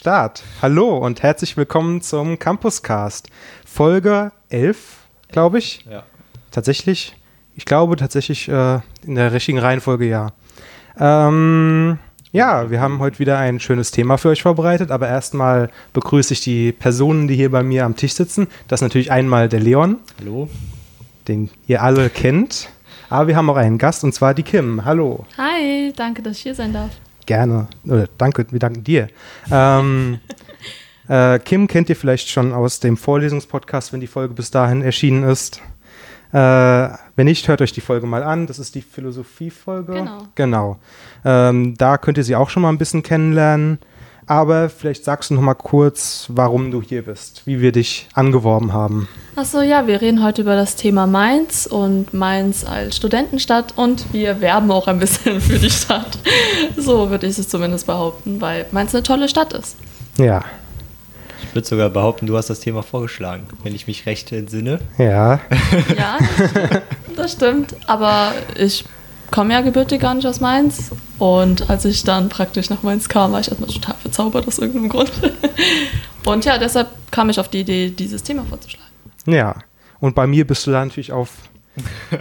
Start. Hallo und herzlich willkommen zum Campuscast. Folge 11, glaube ich. Ja. Tatsächlich. Ich glaube tatsächlich äh, in der richtigen Reihenfolge ja. Ähm, ja, wir haben heute wieder ein schönes Thema für euch vorbereitet, aber erstmal begrüße ich die Personen, die hier bei mir am Tisch sitzen. Das ist natürlich einmal der Leon, Hallo. den ihr alle kennt. Aber wir haben auch einen Gast und zwar die Kim. Hallo. Hi, danke, dass ich hier sein darf. Gerne. Oder danke, wir danken dir. Ähm, äh, Kim kennt ihr vielleicht schon aus dem Vorlesungspodcast, wenn die Folge bis dahin erschienen ist. Äh, wenn nicht, hört euch die Folge mal an. Das ist die Philosophie-Folge. Genau. Genau. Ähm, da könnt ihr sie auch schon mal ein bisschen kennenlernen. Aber vielleicht sagst du noch mal kurz, warum du hier bist, wie wir dich angeworben haben. Achso, ja, wir reden heute über das Thema Mainz und Mainz als Studentenstadt und wir werben auch ein bisschen für die Stadt. So würde ich es zumindest behaupten, weil Mainz eine tolle Stadt ist. Ja, Ich würde sogar behaupten, du hast das Thema vorgeschlagen, wenn ich mich recht entsinne. ja, Ja, das stimmt. Aber ich komme ja gebürtig gar nicht aus Mainz. Und als ich dann praktisch nach Mainz kam, war ich erstmal total verzaubert aus irgendeinem Grund. Und ja, deshalb kam ich auf die Idee, dieses Thema vorzuschlagen. ja. Und bei mir bist du da natürlich auf,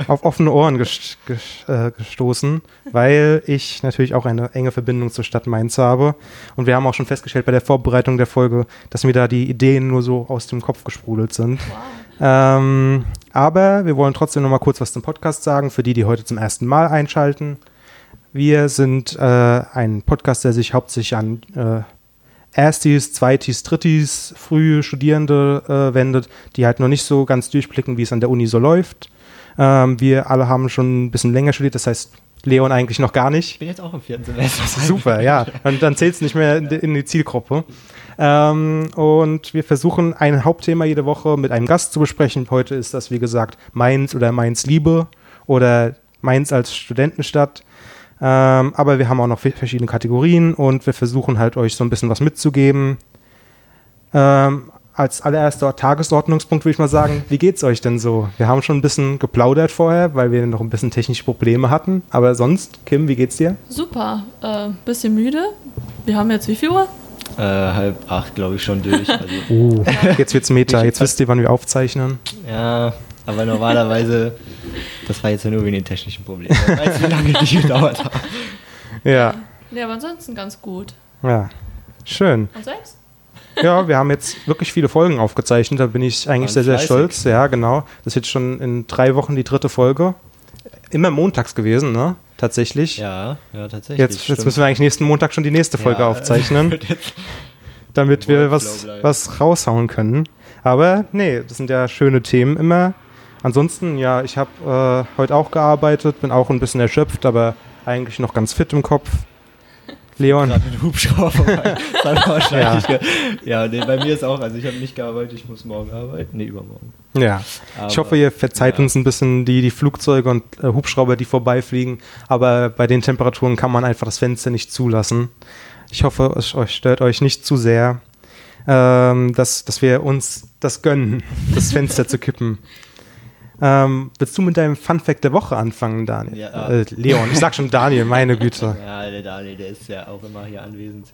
auf offene Ohren äh, gestoßen, weil ich natürlich auch eine enge Verbindung zur Stadt Mainz habe. Und wir haben auch schon festgestellt bei der Vorbereitung der Folge, dass mir da die Ideen nur so aus dem Kopf gesprudelt sind. Wow. Ähm, aber wir wollen trotzdem noch mal kurz was zum Podcast sagen, für die, die heute zum ersten Mal einschalten. Wir sind äh, ein Podcast, der sich hauptsächlich an äh, Erstis, Zweitis, Drittis, frühe Studierende äh, wendet, die halt noch nicht so ganz durchblicken, wie es an der Uni so läuft. Ähm, wir alle haben schon ein bisschen länger studiert, das heißt Leon eigentlich noch gar nicht. Ich bin jetzt auch im vierten Semester. Super, ja. Und dann zählt es nicht mehr in in die Zielgruppe. Ähm, und wir versuchen ein Hauptthema jede Woche mit einem Gast zu besprechen. Heute ist das, wie gesagt, Mainz oder Mainz Liebe oder Mainz als Studentenstadt. Ähm, aber wir haben auch noch verschiedene Kategorien und wir versuchen halt euch so ein bisschen was mitzugeben. Ähm, als allererster Tagesordnungspunkt würde ich mal sagen, wie geht's euch denn so? Wir haben schon ein bisschen geplaudert vorher, weil wir noch ein bisschen technische Probleme hatten. Aber sonst, Kim, wie geht's dir? Super, äh, bisschen müde. Wir haben jetzt wie viel Uhr? Äh, halb acht, glaube ich, schon durch. Also, Oh, jetzt wird's Meta. Jetzt wisst ihr, wann wir aufzeichnen. ja, aber normalerweise, das war jetzt ja nur wegen den technischen Problemen. Ich weiß, wie lange die gedauert haben. Ja, Ja, aber ansonsten ganz gut. ja. Schön. Und selbst? Ja, wir haben jetzt wirklich viele Folgen aufgezeichnet. Da bin ich eigentlich sehr, sehr fleißig. stolz. Ja, genau. Das ist jetzt schon in drei Wochen die dritte Folge. Immer montags gewesen, ne? Tatsächlich. Ja, ja, tatsächlich. Jetzt, jetzt müssen wir eigentlich nächsten Montag schon die nächste Folge Ja, aufzeichnen, wird jetzt- damit wir was, was raushauen können. Aber nee, das sind ja schöne Themen immer. Ansonsten, ja, ich habe äh, heute auch gearbeitet, bin auch ein bisschen erschöpft, aber eigentlich noch ganz fit im Kopf. Leon, gerade mit Hubschrauber vorbei. Wahrscheinlich ja. ja, nee, bei mir ist auch, also ich habe nicht gearbeitet, ich muss morgen arbeiten. Nee, übermorgen. ja. Ich Aber- hoffe, ihr verzeiht ja. uns ein bisschen die, die Flugzeuge und äh, Hubschrauber, die vorbeifliegen. Aber bei den Temperaturen kann man einfach das Fenster nicht zulassen. Ich hoffe, es euch stört euch nicht zu sehr, ähm, dass, dass wir uns das gönnen, das Fenster zu kippen. Ähm, willst du mit deinem Fun Fact der Woche anfangen, Daniel? Ja. Äh, Leon, ich sag schon Daniel, meine Güte. Ja, der Daniel, der ist ja auch immer hier anwesend.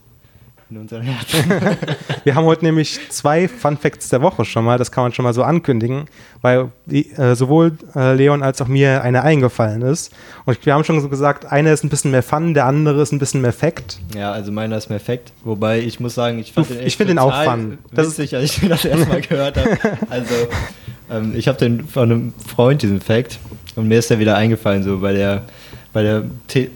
In unserem Herzen. Wir haben heute nämlich zwei Fun Facts der Woche schon mal, das kann man schon mal so ankündigen, weil äh, sowohl äh, Leon als auch mir eine eingefallen ist. Und wir haben schon so gesagt, einer ist ein bisschen mehr Fun, der andere ist ein bisschen mehr Fact. Ja, also meiner ist perfekt. Wobei ich muss sagen, ich fand Du, den ich echt find den auch fun. Das ist- witzig, als ich das erste Mal gehört habe. Also, ähm, ich habe den von einem Freund, diesen Fact, und mir ist der wieder eingefallen, so bei der, bei der The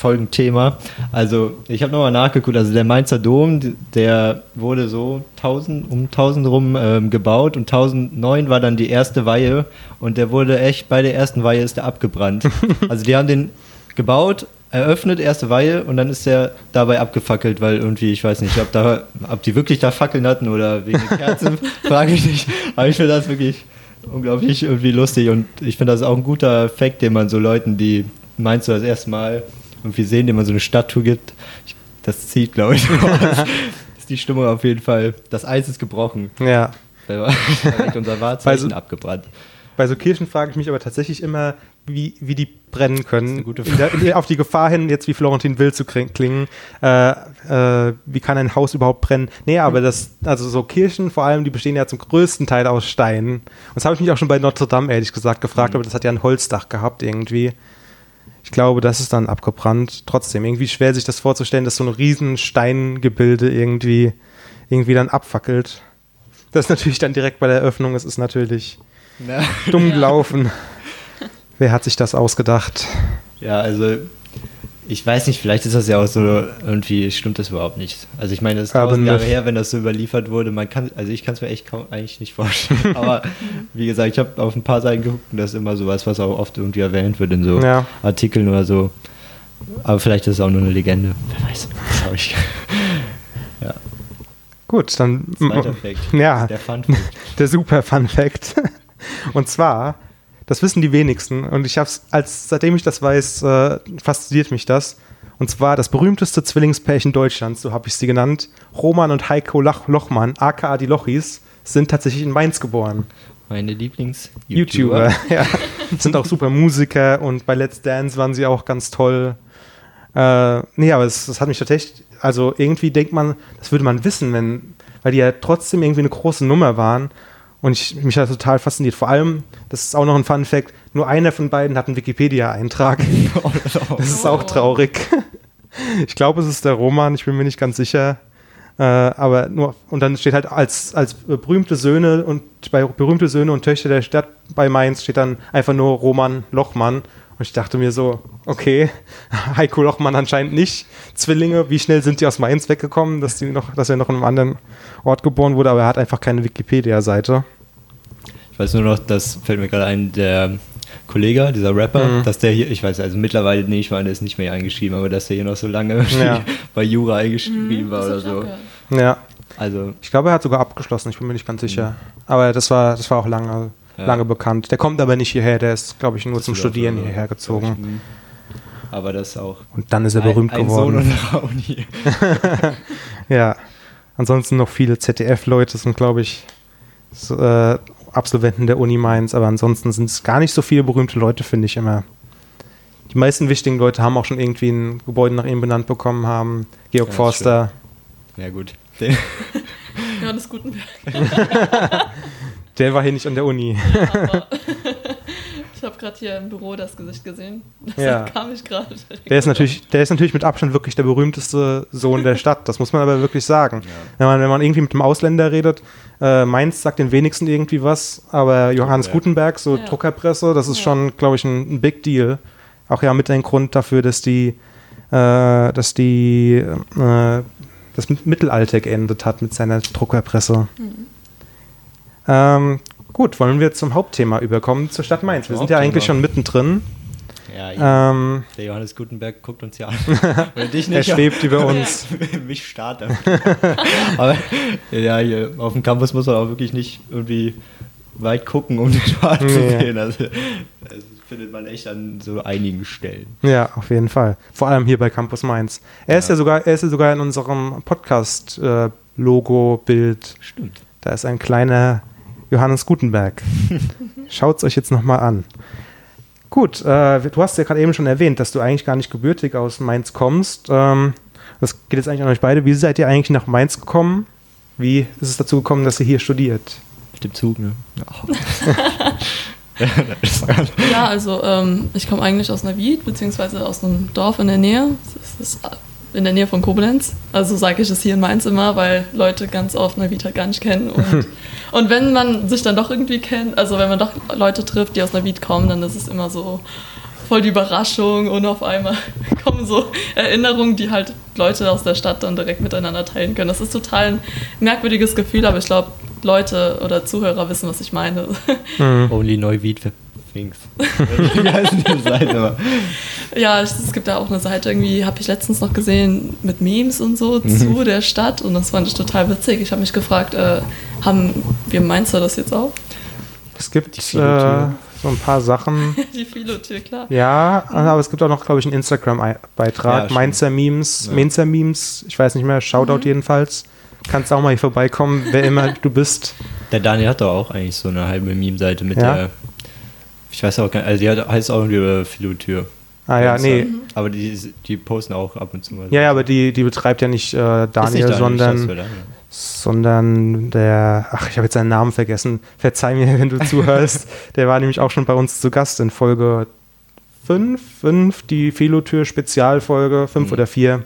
Folgenthema. Also, ich habe nochmal nachgeguckt, also der Mainzer Dom, der wurde so 1000, um 1000 rum ähm, gebaut und 1009 war dann die erste Weihe und der wurde echt, bei der ersten Weihe ist der abgebrannt. Also, die haben den gebaut, eröffnet, erste Weihe und dann ist der dabei abgefackelt, weil irgendwie, ich weiß nicht, ob, da, ob die wirklich da Fackeln hatten oder wegen den Kerzen, frage ich nicht. Aber ich finde das wirklich unglaublich irgendwie lustig und ich finde das auch ein guter Effekt, den man so Leuten, die meinst du das erste Mal irgendwie sehen, dem man so eine Stadttour gibt, ich, das zieht, glaube ich. Ist die Stimmung auf jeden Fall. Das Eis ist gebrochen. Ja. Da war unser Wahrzeichen Also- abgebrannt. Bei so Kirchen frage ich mich aber tatsächlich immer, wie, wie die brennen können. der, in auf die Gefahr hin, jetzt wie Florentin Will zu kling- klingen. Äh, äh, wie kann ein Haus überhaupt brennen? Nee, aber das, also so Kirchen vor allem, die bestehen ja zum größten Teil aus Steinen. Und das habe ich mich auch schon bei Notre Dame ehrlich gesagt gefragt, aber das hat ja ein Holzdach gehabt irgendwie. Ich glaube, das ist dann abgebrannt. Trotzdem, irgendwie schwer sich das vorzustellen, dass so ein riesen Steingebilde irgendwie, irgendwie dann abfackelt. Das ist natürlich dann direkt bei der Eröffnung, es ist natürlich Na, dumm Ja. gelaufen. Wer hat sich das ausgedacht? ja, also ich weiß nicht, vielleicht ist das ja auch so, irgendwie stimmt das überhaupt nicht. Also ich meine, das ist tausend Jahre her, wenn das so überliefert wurde. Man kann, also ich kann es mir echt kaum, eigentlich nicht vorstellen. Aber wie gesagt, ich habe auf ein paar Seiten geguckt und das ist immer sowas, was auch oft irgendwie erwähnt wird in so Ja. Artikeln oder so. Aber vielleicht ist es auch nur eine Legende. Wer weiß. Schau ich. ja, Gut, dann zweiter Fact. Ja, Der Fun Fact. der super Fun Fact. Und zwar, das wissen die wenigsten und ich habe es, als seitdem ich das weiß, äh, fasziniert mich das. Und zwar das berühmteste Zwillingspärchen Deutschlands, so habe ich sie genannt, Roman und Heiko Lach Lochmann, aka die Lochis, sind tatsächlich in Mainz geboren. Meine Lieblings YouTuber, ja. Sind auch super Musiker und bei Let's Dance waren sie auch ganz toll. Äh, nee, aber es, das hat mich tatsächlich, also irgendwie denkt man, das würde man wissen, wenn, weil die ja trotzdem irgendwie eine große Nummer waren. Und ich, mich hat das total fasziniert. Vor allem, das ist auch noch ein Fun Fact, nur einer von beiden hat einen Wikipedia-Eintrag. Das ist auch traurig. Ich glaube, es ist der Roman, ich bin mir nicht ganz sicher. Äh, aber nur, und dann steht halt als, als berühmte Söhne und bei berühmte Söhne und Töchter der Stadt bei Mainz steht dann einfach nur Roman Lochmann. Und ich dachte mir so, okay, Heiko Lochmann anscheinend nicht. Zwillinge, wie schnell sind die aus Mainz weggekommen, dass, die noch, dass er noch in einem anderen Ort geboren wurde, aber er hat einfach keine Wikipedia-Seite. Ich weiß nur noch, das fällt mir gerade ein, der Kollege, dieser Rapper, Mhm. dass der hier, ich weiß also mittlerweile, nee, ich meine, der ist nicht mehr eingeschrieben, aber dass der hier noch so lange Ja. bei Jura eingeschrieben war Mhm, oder ich auch so. Ja, Also, ich glaube, er hat sogar abgeschlossen, ich bin mir nicht ganz sicher. Aber das war, das war auch lange, Ja. lange bekannt. Der kommt aber nicht hierher, der ist, glaube ich, nur das zum auch Studieren so, hierher gezogen. mhm. Aber das auch. Und dann ist er berühmt ein, ein geworden. Sohn Uni. Ja. Ansonsten noch viele ZDF-Leute sind, glaube ich, so, äh, Absolventen der Uni Mainz, aber ansonsten sind es gar nicht so viele berühmte Leute, finde ich immer. Die meisten wichtigen Leute haben auch schon irgendwie ein Gebäude nach ihm benannt bekommen haben. Georg Ja, Forster, Ja, gut. Den, Johannes Gutenberg. Der war hier nicht an der Uni. Ich habe gerade hier im Büro das Gesicht gesehen. Deshalb Ja. kam ich gerade. Der ist, natürlich, der ist natürlich mit Abstand wirklich der berühmteste Sohn der Stadt. Das muss man aber wirklich sagen. Wenn, man, wenn man irgendwie mit einem Ausländer redet, äh, Mainz sagt den wenigsten irgendwie was, aber Johannes Druckwerk. Gutenberg, so Ja. Druckerpresse, das ist Ja. schon, glaube ich, ein, ein Big Deal. Auch ja mit ein Grund dafür, dass die, äh, dass die äh, das Mittelalter geendet hat mit seiner Druckerpresse. Mhm. Ähm, gut, wollen wir zum Hauptthema überkommen, zur Stadt Mainz. Wir sind ja eigentlich schon mittendrin. ja, Ähm, der Johannes Gutenberg guckt uns ja an. Wenn dich er schwebt über uns. mich startet. Aber ja, hier auf dem Campus muss man auch wirklich nicht irgendwie weit gucken, um den Schwan zu Nee. sehen. Also, das findet man echt an so einigen Stellen. Ja, auf jeden Fall. Vor allem hier bei Campus Mainz. Er ist Ja. ja sogar, er ist ja sogar in unserem Podcast-Logo-Bild. Stimmt. da ist ein kleiner Johannes Gutenberg. Schaut es euch jetzt nochmal an. Gut, äh, du hast ja gerade eben schon erwähnt, dass du eigentlich gar nicht gebürtig aus Mainz kommst. Ähm, das geht jetzt eigentlich an euch beide. Wie seid ihr eigentlich nach Mainz gekommen? Wie ist es dazu gekommen, dass ihr hier studiert? Mit dem Zug, ne? Ja, also ähm, ich komme eigentlich aus Navid, beziehungsweise aus einem Dorf in der Nähe. Das ist in der Nähe von Koblenz. Also sage ich es hier in Mainz immer, weil Leute ganz oft halt gar nicht kennen. Und, und wenn man sich dann doch irgendwie kennt, also wenn man doch Leute trifft, die aus Navid kommen, dann ist es immer so voll die Überraschung und auf einmal kommen so Erinnerungen, die halt Leute aus der Stadt dann direkt miteinander teilen können. Das ist total ein merkwürdiges Gefühl, aber ich glaube, Leute oder Zuhörer wissen, was ich meine. Only Neuwied Seite immer? Ja, es, gibt da auch eine Seite, irgendwie habe ich letztens noch gesehen mit Memes und so Mhm. zu der Stadt und das fand ich total witzig. Ich habe mich gefragt, äh, haben wir Mainzer das jetzt auch? Es gibt äh, so ein paar Sachen. Die Philotür, klar. Ja, aber es gibt auch noch, glaube ich, einen Ja, Instagram-Beitrag. stimmt. Mainzer Memes, Ja. Mainzer Memes, ich weiß nicht mehr, Shoutout jedenfalls. Kannst auch mal hier vorbeikommen, wer immer du bist. Der Daniel hat doch auch eigentlich so eine halbe Meme-Seite mit Ja? der Ich weiß auch gar nicht, also die heißt auch irgendwie äh, Philotür. Ah ja, nee. Aber die, die posten auch ab und zu mal. Ja, ja, aber die, die betreibt ja nicht äh, Daniel, nicht Daniel, sondern, Daniel. sondern der, ach, ich habe jetzt seinen Namen vergessen. Verzeih mir, wenn du zuhörst. Der war nämlich auch schon bei uns zu Gast in Folge 5, 5, die Philotür Spezialfolge, 5 Mhm. oder 4.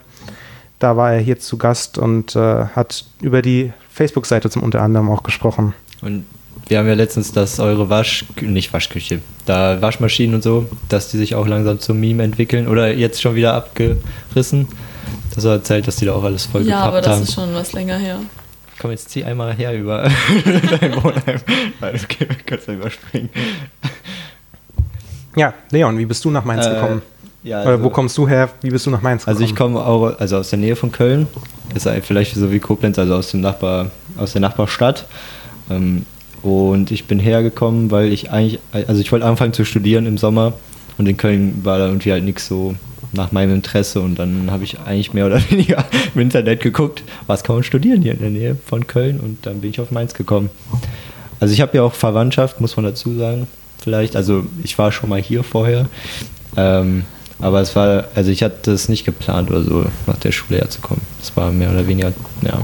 Da war er hier zu Gast und äh, hat über die Facebook-Seite zum unter anderem auch gesprochen. Und wir haben ja letztens, dass eure Wasch, nicht Waschküche, da Waschmaschinen und so, dass die sich auch langsam zum Meme entwickeln oder jetzt schon wieder abgerissen. Das war erzählt, dass die da auch alles voll Ja, aber das haben. ist schon was länger her. Komm, jetzt zieh einmal her über dein Wohnheim. Nein, okay, kannst du überspringen. Ja, Leon, wie bist du nach Mainz Äh, gekommen? Ja, Oder wo kommst du her? Wie bist du nach Mainz gekommen? Also ich komme auch also aus der Nähe von Köln. Ist vielleicht so wie Koblenz, also aus dem Nachbar, aus der Nachbarstadt. Ähm, und ich bin hergekommen, weil ich eigentlich, also ich wollte anfangen zu studieren im Sommer und in Köln war da irgendwie halt nichts so nach meinem Interesse und dann habe ich eigentlich mehr oder weniger im Internet geguckt, was kann man studieren hier in der Nähe von Köln und dann bin ich auf Mainz gekommen. Also ich habe ja auch Verwandtschaft, muss man dazu sagen, vielleicht. Also ich war schon mal hier vorher, ähm, aber es war, also ich hatte es nicht geplant oder so, nach der Schule herzukommen. Es war mehr oder weniger, ja,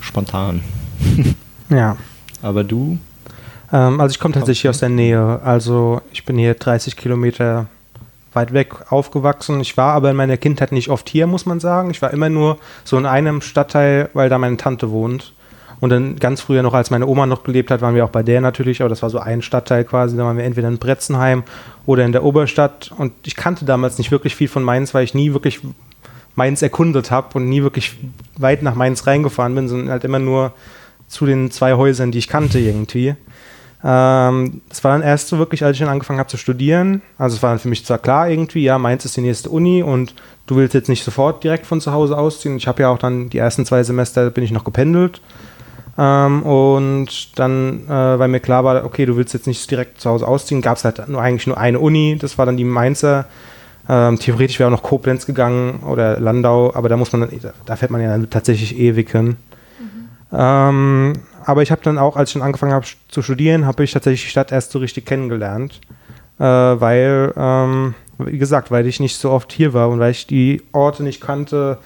spontan. ja. Aber du? Ähm, also ich komme tatsächlich aus der Nähe. Also ich bin hier 30 Kilometer weit weg aufgewachsen. Ich war aber in meiner Kindheit nicht oft hier, muss man sagen. Ich war immer nur so in einem Stadtteil, weil da meine Tante wohnt. Und dann ganz früher noch, als meine Oma noch gelebt hat, waren wir auch bei der natürlich, aber das war so ein Stadtteil quasi. Da waren wir entweder in Bretzenheim oder in der Oberstadt. Und ich kannte damals nicht wirklich viel von Mainz, weil ich nie wirklich Mainz erkundet habe und nie wirklich weit nach Mainz reingefahren bin, sondern halt immer nur zu den zwei Häusern, die ich kannte irgendwie. Ähm, das war dann erst so wirklich, als ich dann angefangen habe zu studieren. Also es war dann für mich zwar klar irgendwie, ja, Mainz ist die nächste Uni und du willst jetzt nicht sofort direkt von zu Hause ausziehen. Ich habe ja auch dann die ersten zwei Semester bin ich noch gependelt. Ähm, und dann, äh, weil mir klar war, okay, du willst jetzt nicht direkt zu Hause ausziehen, gab es halt nur eigentlich nur eine Uni, das war dann die Mainzer. Ähm, theoretisch wäre auch noch Koblenz gegangen oder Landau, aber da muss man, da fährt man ja dann tatsächlich ewig hin. Ähm, aber ich habe dann auch, als ich dann angefangen habe zu studieren, habe ich tatsächlich die Stadt erst so richtig kennengelernt, äh, weil, ähm, wie gesagt, weil ich nicht so oft hier war und weil ich die Orte nicht kannte,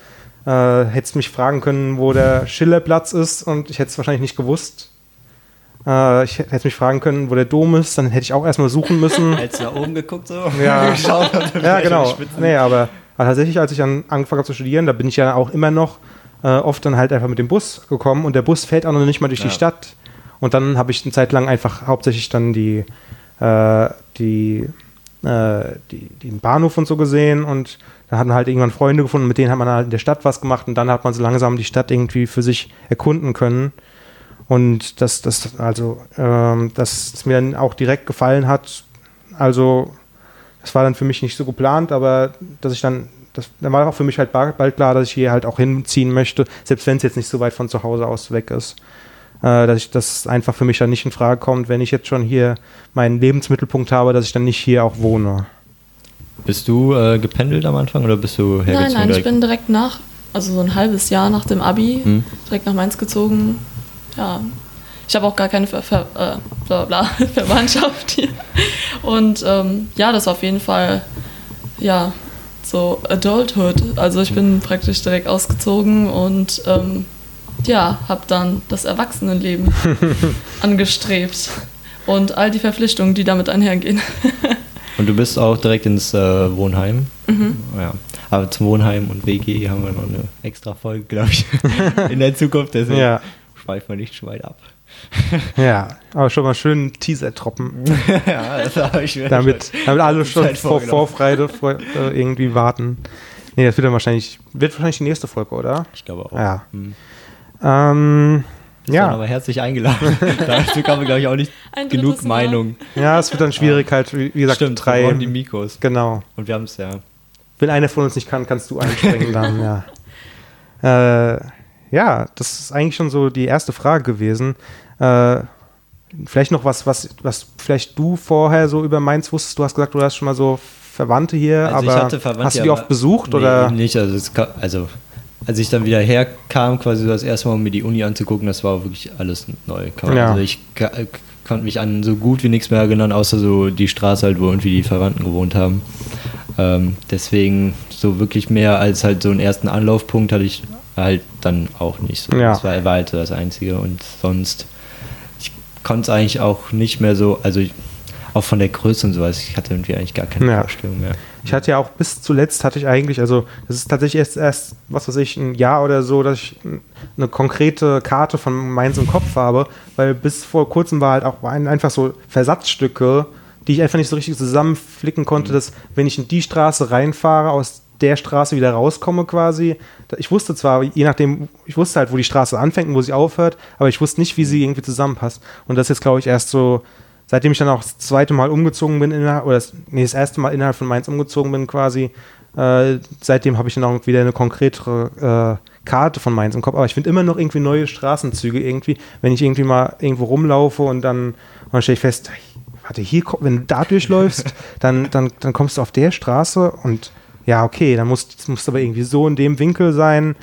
äh, hättest mich fragen können, wo der Schillerplatz ist und ich hätte es wahrscheinlich nicht gewusst. Äh, ich hätte mich fragen können, wo der Dom ist, dann hätte ich auch erstmal suchen müssen. Hättest du nach oben geguckt so? Ja. Geschaut, ja, genau. Nee, aber, aber tatsächlich, als ich dann angefangen habe zu studieren, da bin ich ja auch immer noch äh, oft dann halt einfach mit dem Bus gekommen und der Bus fährt auch noch nicht mal durch Ja. die Stadt. Und dann habe ich eine Zeit lang einfach hauptsächlich dann die, äh, die, äh, die, den Bahnhof und so gesehen und da hatten halt irgendwann Freunde gefunden, mit denen hat man halt in der Stadt was gemacht und dann hat man so langsam die Stadt irgendwie für sich erkunden können. Und das, das, also, ähm, dass es mir dann auch direkt gefallen hat. Also, das war dann für mich nicht so geplant, aber dass ich dann, das, dann war auch für mich halt ba- bald klar, dass ich hier halt auch hinziehen möchte, selbst wenn es jetzt nicht so weit von zu Hause aus weg ist. Äh, dass ich das einfach für mich dann nicht in Frage kommt, wenn ich jetzt schon hier meinen Lebensmittelpunkt habe, dass ich dann nicht hier auch wohne. Bist du äh, gependelt am Anfang oder bist du hergezogen? Nein, nein, ich direkt? bin direkt nach, also so ein halbes Jahr nach dem Abi, Hm. direkt nach Mainz gezogen. Ja, ich habe auch gar keine Ver Ver äh, bla bla, Verwandtschaft hier. Und ähm, ja, das war auf jeden Fall, ja, so Adulthood. Also ich bin praktisch direkt ausgezogen und ähm, ja, habe dann das Erwachsenenleben angestrebt. Und all die Verpflichtungen, die damit einhergehen. Und du bist auch direkt ins äh, Wohnheim. Mhm. Ja. Aber zum Wohnheim und WG haben wir noch eine extra Folge, glaube ich, in der Zukunft. Deswegen Ja. schweifen wir nicht zu weit ab. Ja, aber schon mal schön Teaser-Troppen, ja, das habe ich mir damit, damit alle schon Zeit vor. Vorfreude vor, äh, irgendwie warten. Nee, das wird dann wahrscheinlich, wird wahrscheinlich die nächste Folge, oder? Ich glaube auch. Ja. Hm. Ähm, ja, aber herzlich eingeladen. Dazu kann man, glaube ich, auch nicht Ein genug Mal. Meinung. ja, es wird dann schwierig halt, wie gesagt, Stimmt, wir drei. brauchen die Mikros. Genau. Und wir haben es ja. Wenn einer von uns nicht kann, kannst du einspringen dann, ja. Äh, ja, das ist eigentlich schon so die erste Frage gewesen. Äh, vielleicht noch was, was, was vielleicht du vorher so über Mainz wusstest. Du hast gesagt, du hast schon mal so Verwandte hier, Also ich aber hatte Verwandte, hast du die oft besucht Nee, oder? nicht. Also, es ka- also als ich dann wieder herkam, quasi das erste Mal, um mir die Uni anzugucken, das war wirklich alles neu. Ja. Also ich konnte mich an so gut wie nichts mehr erinnern, außer so die Straße halt, wo irgendwie die Verwandten gewohnt haben. Ähm, deswegen so wirklich mehr als halt so einen ersten Anlaufpunkt hatte ich halt dann auch nicht so. Ja. Das war, war halt das Einzige und sonst, ich konnte es eigentlich auch nicht mehr so, also ich, auch von der Größe und sowas, ich hatte irgendwie eigentlich gar keine Ja. Vorstellung mehr. Ich hatte ja auch bis zuletzt hatte ich eigentlich, also das ist tatsächlich erst, erst, was weiß ich, ein Jahr oder so, dass ich eine konkrete Karte von Mainz im Kopf habe, weil bis vor kurzem war halt auch ein, einfach so Versatzstücke, die ich einfach nicht so richtig zusammenflicken konnte, dass wenn ich in die Straße reinfahre, aus der Straße wieder rauskomme quasi. Ich wusste zwar, je nachdem, ich wusste halt, wo die Straße anfängt und wo sie aufhört, aber ich wusste nicht, wie sie irgendwie zusammenpasst. Und das ist jetzt, glaube ich, erst so, seitdem ich dann auch das zweite Mal umgezogen bin, innerhalb, oder das, nee, das erste Mal innerhalb von Mainz umgezogen bin quasi, äh, seitdem habe ich dann auch wieder eine konkretere äh, Karte von Mainz im Kopf. Aber ich finde immer noch irgendwie neue Straßenzüge irgendwie, wenn ich irgendwie mal irgendwo rumlaufe und dann, und dann stelle ich fest, warte, hier, wenn du da durchläufst, dann, dann, dann kommst du auf der Straße und ja, okay, dann muss es muss aber irgendwie so in dem Winkel sein.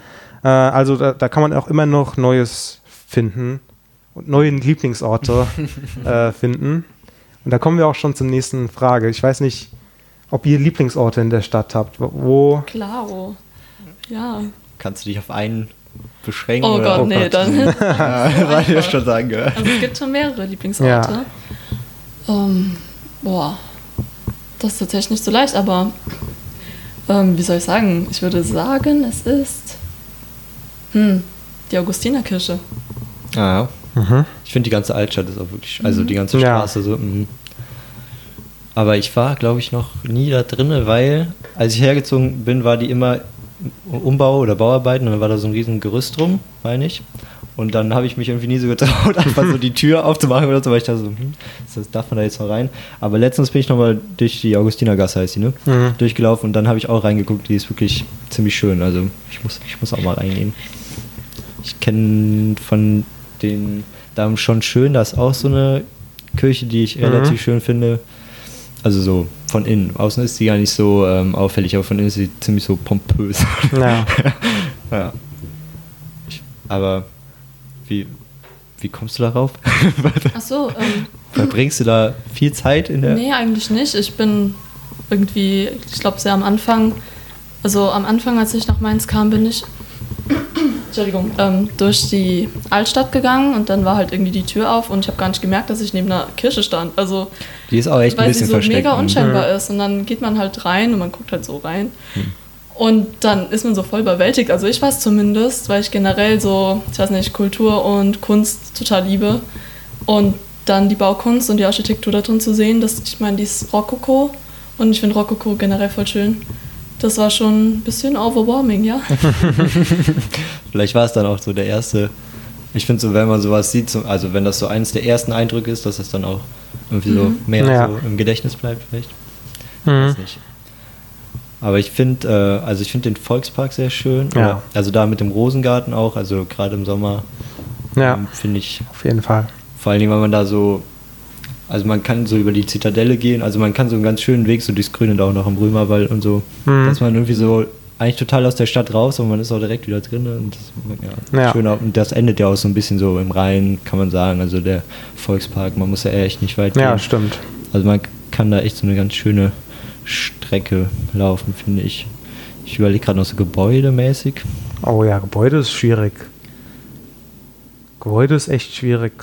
Äh, also da, da kann man auch immer noch Neues finden und neue Lieblingsorte äh, finden. Und da kommen wir auch schon zur nächsten Frage. Ich weiß nicht, ob ihr Lieblingsorte in der Stadt habt. Wo-? Klaro. Ja. Kannst du dich auf einen beschränken? Oh oder? Gott, nee, dann. Ja, war dir schon sagen gehört. Also es gibt schon mehrere Lieblingsorte. Ähm, boah, das ist tatsächlich nicht so leicht, aber ähm, wie soll ich sagen? Ich würde sagen, es ist hm, die Augustinerkirche. Ah, ja. Mhm. Ich finde die ganze Altstadt ist auch wirklich, also die ganze Ja. Straße so. mhm. Aber ich war, glaube ich, noch nie da drinne, weil als ich hergezogen bin, war die immer Umbau oder Bauarbeiten und dann war da so ein riesen Gerüst drum, meine ich. Und dann habe ich mich irgendwie nie so getraut, einfach so die Tür aufzumachen oder so, weil ich dachte so, hm, das, darf man da jetzt mal rein? Aber letztens bin ich nochmal durch die Augustinergasse, heißt die, ne? Mhm. Durchgelaufen und dann habe ich auch reingeguckt, die ist wirklich ziemlich schön. Also ich muss, ich muss auch mal reingehen. Ich kenne von den Damen schon schön, da ist auch so eine Kirche, die ich Mhm. relativ schön finde. Also so von innen. Außen ist sie gar nicht so ähm, auffällig, aber von innen ist sie ziemlich so pompös. Ja. ja. Ich, aber wie, wie kommst du darauf? Ach so, ähm, Verbringst du da viel Zeit in der. nee, eigentlich nicht. Ich bin irgendwie, ich glaube, sehr am Anfang, also am Anfang, als ich nach Mainz kam, bin ich, Entschuldigung, ähm, durch die Altstadt gegangen und dann war halt irgendwie die Tür auf und ich habe gar nicht gemerkt, dass ich neben einer Kirche stand. Also Die ist auch echt ein weil sie bisschen so versteckt. mega Mhm. unscheinbar ist. Und dann geht man halt rein und man guckt halt so rein. Hm. Und dann ist man so voll überwältigt. Also ich war es zumindest, weil ich generell so, ich weiß nicht, Kultur und Kunst total liebe. Und dann die Baukunst und die Architektur da drin zu sehen, das, ich meine, die ist Rokoko. Und ich finde Rokoko generell voll schön. Das war schon ein bisschen overwhelming, ja. Vielleicht war es dann auch so der erste. Ich finde so, wenn man sowas sieht, so, also wenn das so eines der ersten Eindrücke ist, dass es dann auch irgendwie so mehr Ja. so im Gedächtnis bleibt, vielleicht. Mhm. Weiß nicht. Aber ich finde, äh, also ich finde den Volkspark sehr schön. Ja. Also da mit dem Rosengarten auch, also gerade im Sommer Ja, ähm, finde ich, auf jeden Fall. vor allen Dingen, weil man da so, also man kann so über die Zitadelle gehen, also man kann so einen ganz schönen Weg so durchs Grüne da auch noch im Römerwald und so, Mhm. dass man irgendwie so eigentlich total aus der Stadt raus und man ist auch direkt wieder drin und das, ja, Ja. schön und das endet ja auch so ein bisschen so im Rhein, kann man sagen, also der Volkspark, man muss ja echt nicht weit Ja, gehen. stimmt. Also man kann da echt so eine ganz schöne Strecke laufen, finde ich. Ich überlege gerade noch so gebäudemäßig. Oh ja, Gebäude ist schwierig. Gebäude ist echt schwierig.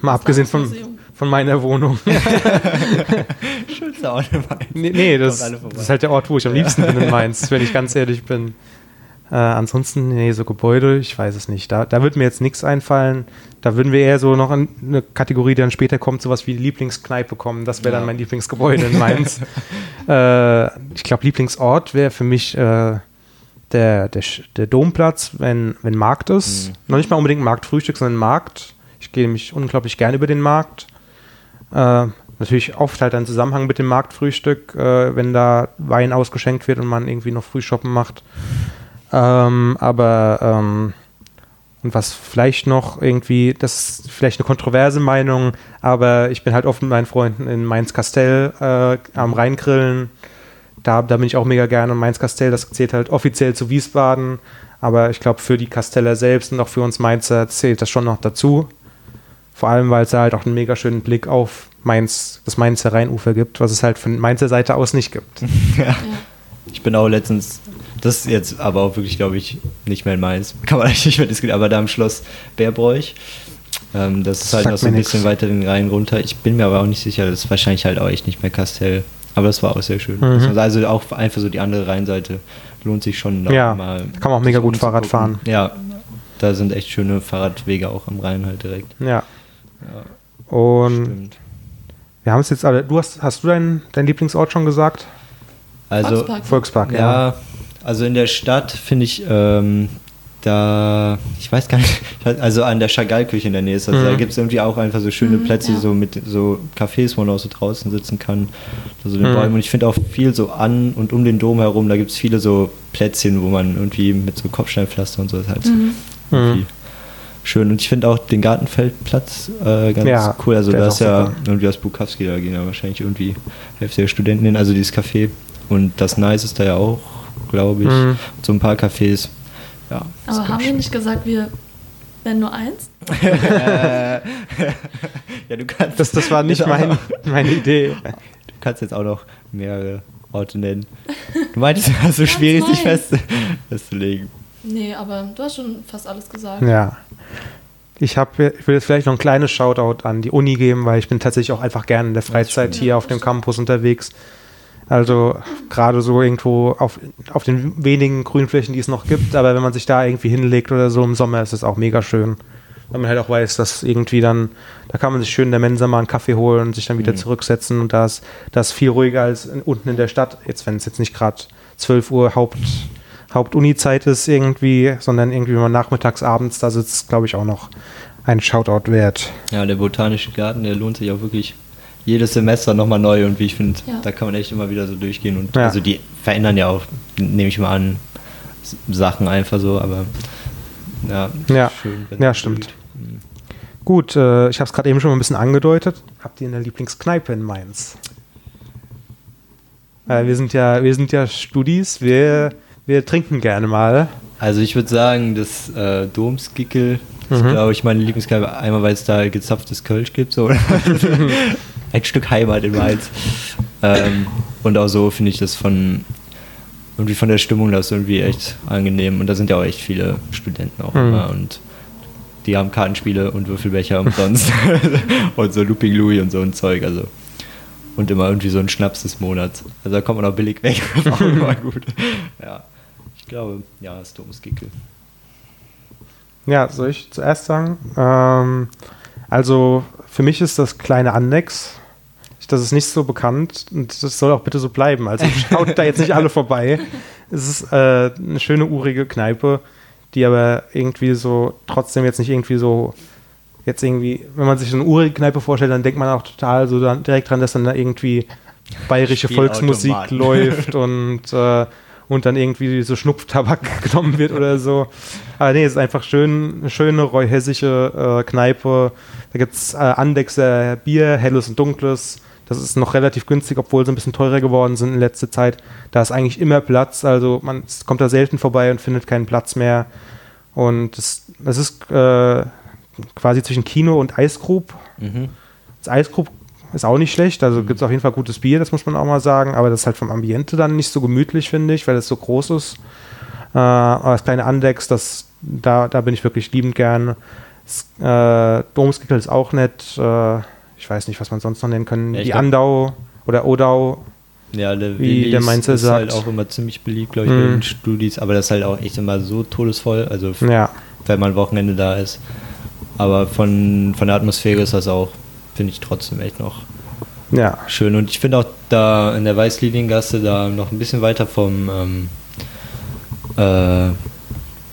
Mal abgesehen von, von meiner Wohnung. Schönste Ort in Mainz. nee, nee das, das ist halt der Ort, wo ich am liebsten bin in Mainz, wenn ich ganz ehrlich bin. Äh, ansonsten, nee, so Gebäude, ich weiß es nicht. Da, da wird mir jetzt nichts einfallen. Da würden wir eher so noch an eine Kategorie, die dann später kommt, sowas wie Lieblingskneipe kommen. Das wäre Ja. dann mein Lieblingsgebäude in Mainz. äh, ich glaube, Lieblingsort wäre für mich äh, der, der, der Domplatz, wenn, wenn Markt ist. Mhm. Noch nicht mal unbedingt Marktfrühstück, sondern Markt. Ich gehe mich unglaublich gern über den Markt. Äh, natürlich oft halt ein Zusammenhang mit dem Marktfrühstück, äh, wenn da Wein ausgeschenkt wird und man irgendwie noch Frühshoppen macht. Ähm, aber ähm, und was vielleicht noch irgendwie, das ist vielleicht eine kontroverse Meinung, aber ich bin halt oft mit meinen Freunden in Mainz-Kastell äh, am Rheingrillen. Da, da bin ich auch mega gerne. Und Mainz-Kastell, das zählt halt offiziell zu Wiesbaden, Aber ich glaube, für die Kasteller selbst und auch für uns Mainzer zählt das schon noch dazu. Vor allem, weil es halt auch einen mega schönen Blick auf Mainz, das Mainzer Rheinufer gibt, was es halt von Mainzer Seite aus nicht gibt. ja. Ich bin auch letztens, das ist jetzt aber auch wirklich, glaube ich, nicht mehr in Mainz, kann man eigentlich nicht mehr diskutieren, aber da am Schloss Bärbräuch, ähm, das ist halt noch so ein bisschen nix. weiter den Rhein runter. Ich bin mir aber auch nicht sicher, das ist wahrscheinlich halt auch echt nicht mehr Kastell. Aber das war auch sehr schön. Mhm. Also auch einfach so die andere Rheinseite lohnt sich schon. Ja, mal kann man auch mega gut Fahrrad fahren. Ja, da sind echt schöne Fahrradwege auch am Rhein halt direkt. Ja. ja Und stimmt. wir haben es jetzt alle. Du hast, hast du deinen dein Lieblingsort schon gesagt? Also Volkspark, Volkspark ja. ja. Also in der Stadt finde ich ähm, da, ich weiß gar nicht, also an der Chagall-Küche in der Nähe ist. Also mhm. da gibt es irgendwie auch einfach so schöne mhm, Plätze, ja. so mit so Cafés, wo man auch so draußen sitzen kann. Also den mhm. Bäumen. Und ich finde auch viel so an und um den Dom herum, da gibt es viele so Plätzchen, wo man irgendwie mit so Kopfsteinpflaster und so ist halt mhm. irgendwie schön. Und ich finde auch den Gartenfeldplatz äh, ganz ja, cool. Also da ist ja super. irgendwie aus Bukowski, da gehen ja wahrscheinlich irgendwie Hälfte der Studenten hin, also dieses Café. Und das Nice ist da ja auch, glaube ich. Mhm. So ein paar Cafés ja, Aber haben wir nicht gesagt, wir werden nur eins? ja, du kannst. Das, das war nicht mein, meine Idee. Du kannst jetzt auch noch mehrere Orte nennen. Du meintest, es war so schwierig, sich fest, festzulegen. Nee, aber du hast schon fast alles gesagt. Ja. Ich, hab, ich will jetzt vielleicht noch ein kleines Shoutout an die Uni geben, weil ich bin tatsächlich auch einfach gerne in der Freizeit hier auf dem Campus unterwegs. Also gerade so irgendwo auf, auf den wenigen Grünflächen, die es noch gibt, aber wenn man sich da irgendwie hinlegt oder so im Sommer, ist es auch mega schön. Weil man halt auch weiß, dass irgendwie dann, da kann man sich schön in der Mensa mal einen Kaffee holen und sich dann wieder mhm. zurücksetzen und da ist das viel ruhiger als in, unten in der Stadt. Jetzt, wenn es jetzt nicht gerade 12 Uhr Haupt, Hauptuni-Zeit ist irgendwie, sondern irgendwie, wenn man nachmittags, abends da sitzt, glaube ich auch noch ein Shoutout wert. Ja, der Botanische Garten, der lohnt sich auch wirklich jedes Semester nochmal neu und wie ich finde, ja. da kann man echt immer wieder so durchgehen und ja. also die verändern ja auch, nehme ich mal an, Sachen einfach so, aber ja, ja, schön, ja stimmt. Mhm. Gut, äh, ich habe es gerade eben schon mal ein bisschen angedeutet. Habt ihr eine Lieblingskneipe in Mainz? Äh, wir sind ja, wir sind ja Studis, wir, wir trinken gerne mal. Also ich würde sagen, das äh, Domskickel ist, mhm. glaube ich, meine Lieblingskneipe. Einmal, weil es da gezapftes Kölsch gibt, so. ein Stück Heimat in Mainz. ähm, und auch so finde ich das von irgendwie von der Stimmung das irgendwie echt angenehm. Und da sind ja auch echt viele Studenten auch mhm. immer und die haben Kartenspiele und Würfelbecher umsonst und so Looping Louis und so ein Zeug. Also und immer irgendwie so ein Schnaps des Monats. Also da kommt man auch billig weg. auch immer gut. Ja, ich glaube, ja, das ist dummes Gickel. Ja, soll ich zuerst sagen? Ähm, also für mich ist das kleine Annex das ist nicht so bekannt und das soll auch bitte so bleiben. Also schaut da jetzt nicht alle vorbei. Es ist äh, eine schöne urige Kneipe, die aber irgendwie so trotzdem jetzt nicht irgendwie so jetzt irgendwie, wenn man sich so eine urige Kneipe vorstellt, dann denkt man auch total so dann direkt dran, dass dann da irgendwie bayerische Volksmusik läuft und äh, und dann irgendwie so Schnupftabak genommen wird oder so. Aber nee, es ist einfach schön, eine schöne reuhessische äh, Kneipe. Da gibt es äh, Andexer Bier, helles und dunkles. Das ist noch relativ günstig, obwohl sie ein bisschen teurer geworden sind in letzter Zeit. Da ist eigentlich immer Platz, also man kommt da selten vorbei und findet keinen Platz mehr. Und das, das ist äh, quasi zwischen Kino und Eisgrub. Mhm. Das Eisgrub ist auch nicht schlecht, also mhm. gibt es auf jeden Fall gutes Bier, das muss man auch mal sagen, aber das ist halt vom Ambiente dann nicht so gemütlich, finde ich, weil es so groß ist. Äh, aber das kleine Andex, das, da, da bin ich wirklich liebend gern. Das, äh, Domskickel ist auch nett. Äh, ich weiß nicht, was man sonst noch nennen können, ja, die Andau oder Odau. Ja, der wie der Mainzer ist halt sagt. halt auch immer ziemlich beliebt, glaube ich, mm. den Studis, aber das ist halt auch echt immer so todesvoll, also ja. wenn man Wochenende da ist. Aber von, von der Atmosphäre ist das auch, finde ich trotzdem echt noch ja. schön. Und ich finde auch da in der Weißliniengasse da noch ein bisschen weiter vom ähm, äh,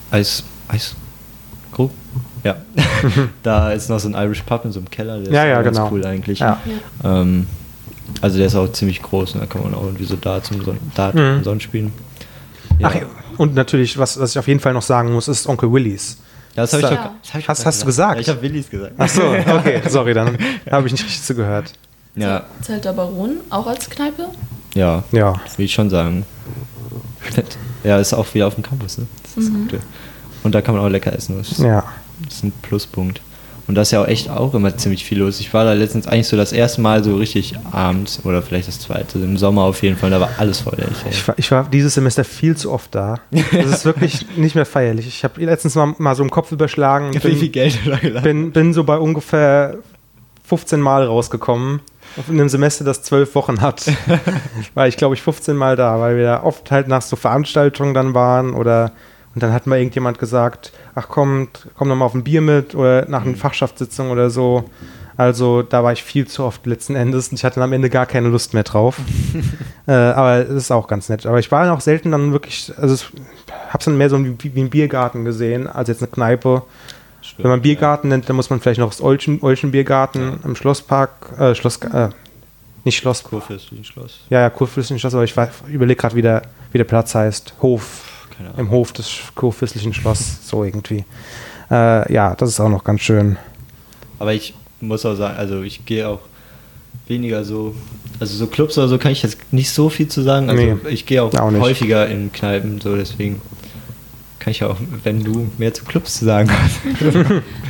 Eis, Eis, ja, da ist noch so ein Irish Pub in so einem Keller, der ja, ist ja, ganz genau. cool eigentlich. Ja. Ähm, also der ist auch ziemlich groß und da kann man auch irgendwie so Darts und, Dart mhm. spielen. Ja. Ach, und natürlich, was, was ich auf jeden Fall noch sagen muss, ist Onkel Willis. Ja, das habe ich, ja. hab ich hast, hast du gesagt? Ja, ich habe Willis gesagt. Ach so, okay, sorry, dann habe ich nicht richtig zugehört. Ja. Zählt der Baron auch als Kneipe? Ja, ja. will ich schon sagen. Ja, ist auch wieder auf dem Campus, ne? Das ist das Gute. Und da kann man auch lecker essen. Das ist, Ja. Das ist ein Pluspunkt. Und da ist ja auch echt auch immer ziemlich viel los. Ich war da letztens eigentlich so das erste Mal so richtig abends oder vielleicht das zweite, im Sommer auf jeden Fall. Da war alles voll. Ich war, ich war dieses Semester viel zu oft da. Das ist wirklich nicht mehr feierlich. Ich habe letztens mal, mal so im Kopf überschlagen. Wie viel Bin, Geld bin, bin so bei ungefähr 15 Mal rausgekommen. In einem Semester, das zwölf Wochen hat. war ich, glaube ich, 15 Mal da, weil wir da oft halt nach so Veranstaltungen dann waren oder und dann hat mal irgendjemand gesagt, ach komm, komm noch mal auf ein Bier mit oder nach einer Fachschaftssitzung oder so. Also da war ich viel zu oft letzten Endes und ich hatte dann am Ende gar keine Lust mehr drauf. äh, aber es ist auch ganz nett. Aber ich war auch selten dann wirklich, also ich hab's dann mehr so wie, wie ein Biergarten gesehen, als jetzt eine Kneipe. Stimmt, Wenn man Biergarten nennt, dann muss man vielleicht noch das Olchen, Olchen Biergarten im Schlosspark, äh, Schloss, äh, nicht Schloss, Ja. Kurfürstlichen Schloss. ja, ja, Kurfürstlichen Schloss, aber ich überlege gerade, wie der, wie der Platz heißt. Hof. Im Hof des Kurfürstlichen Schloss, so irgendwie. Äh, ja, das ist auch noch ganz schön. Aber ich muss auch sagen, also ich gehe auch weniger so, also so Clubs oder so kann ich jetzt nicht so viel zu sagen. Also Nee, ich gehe auch, auch häufiger in Kneipen, so deswegen kann ich auch, wenn du mehr zu Clubs zu sagen hast.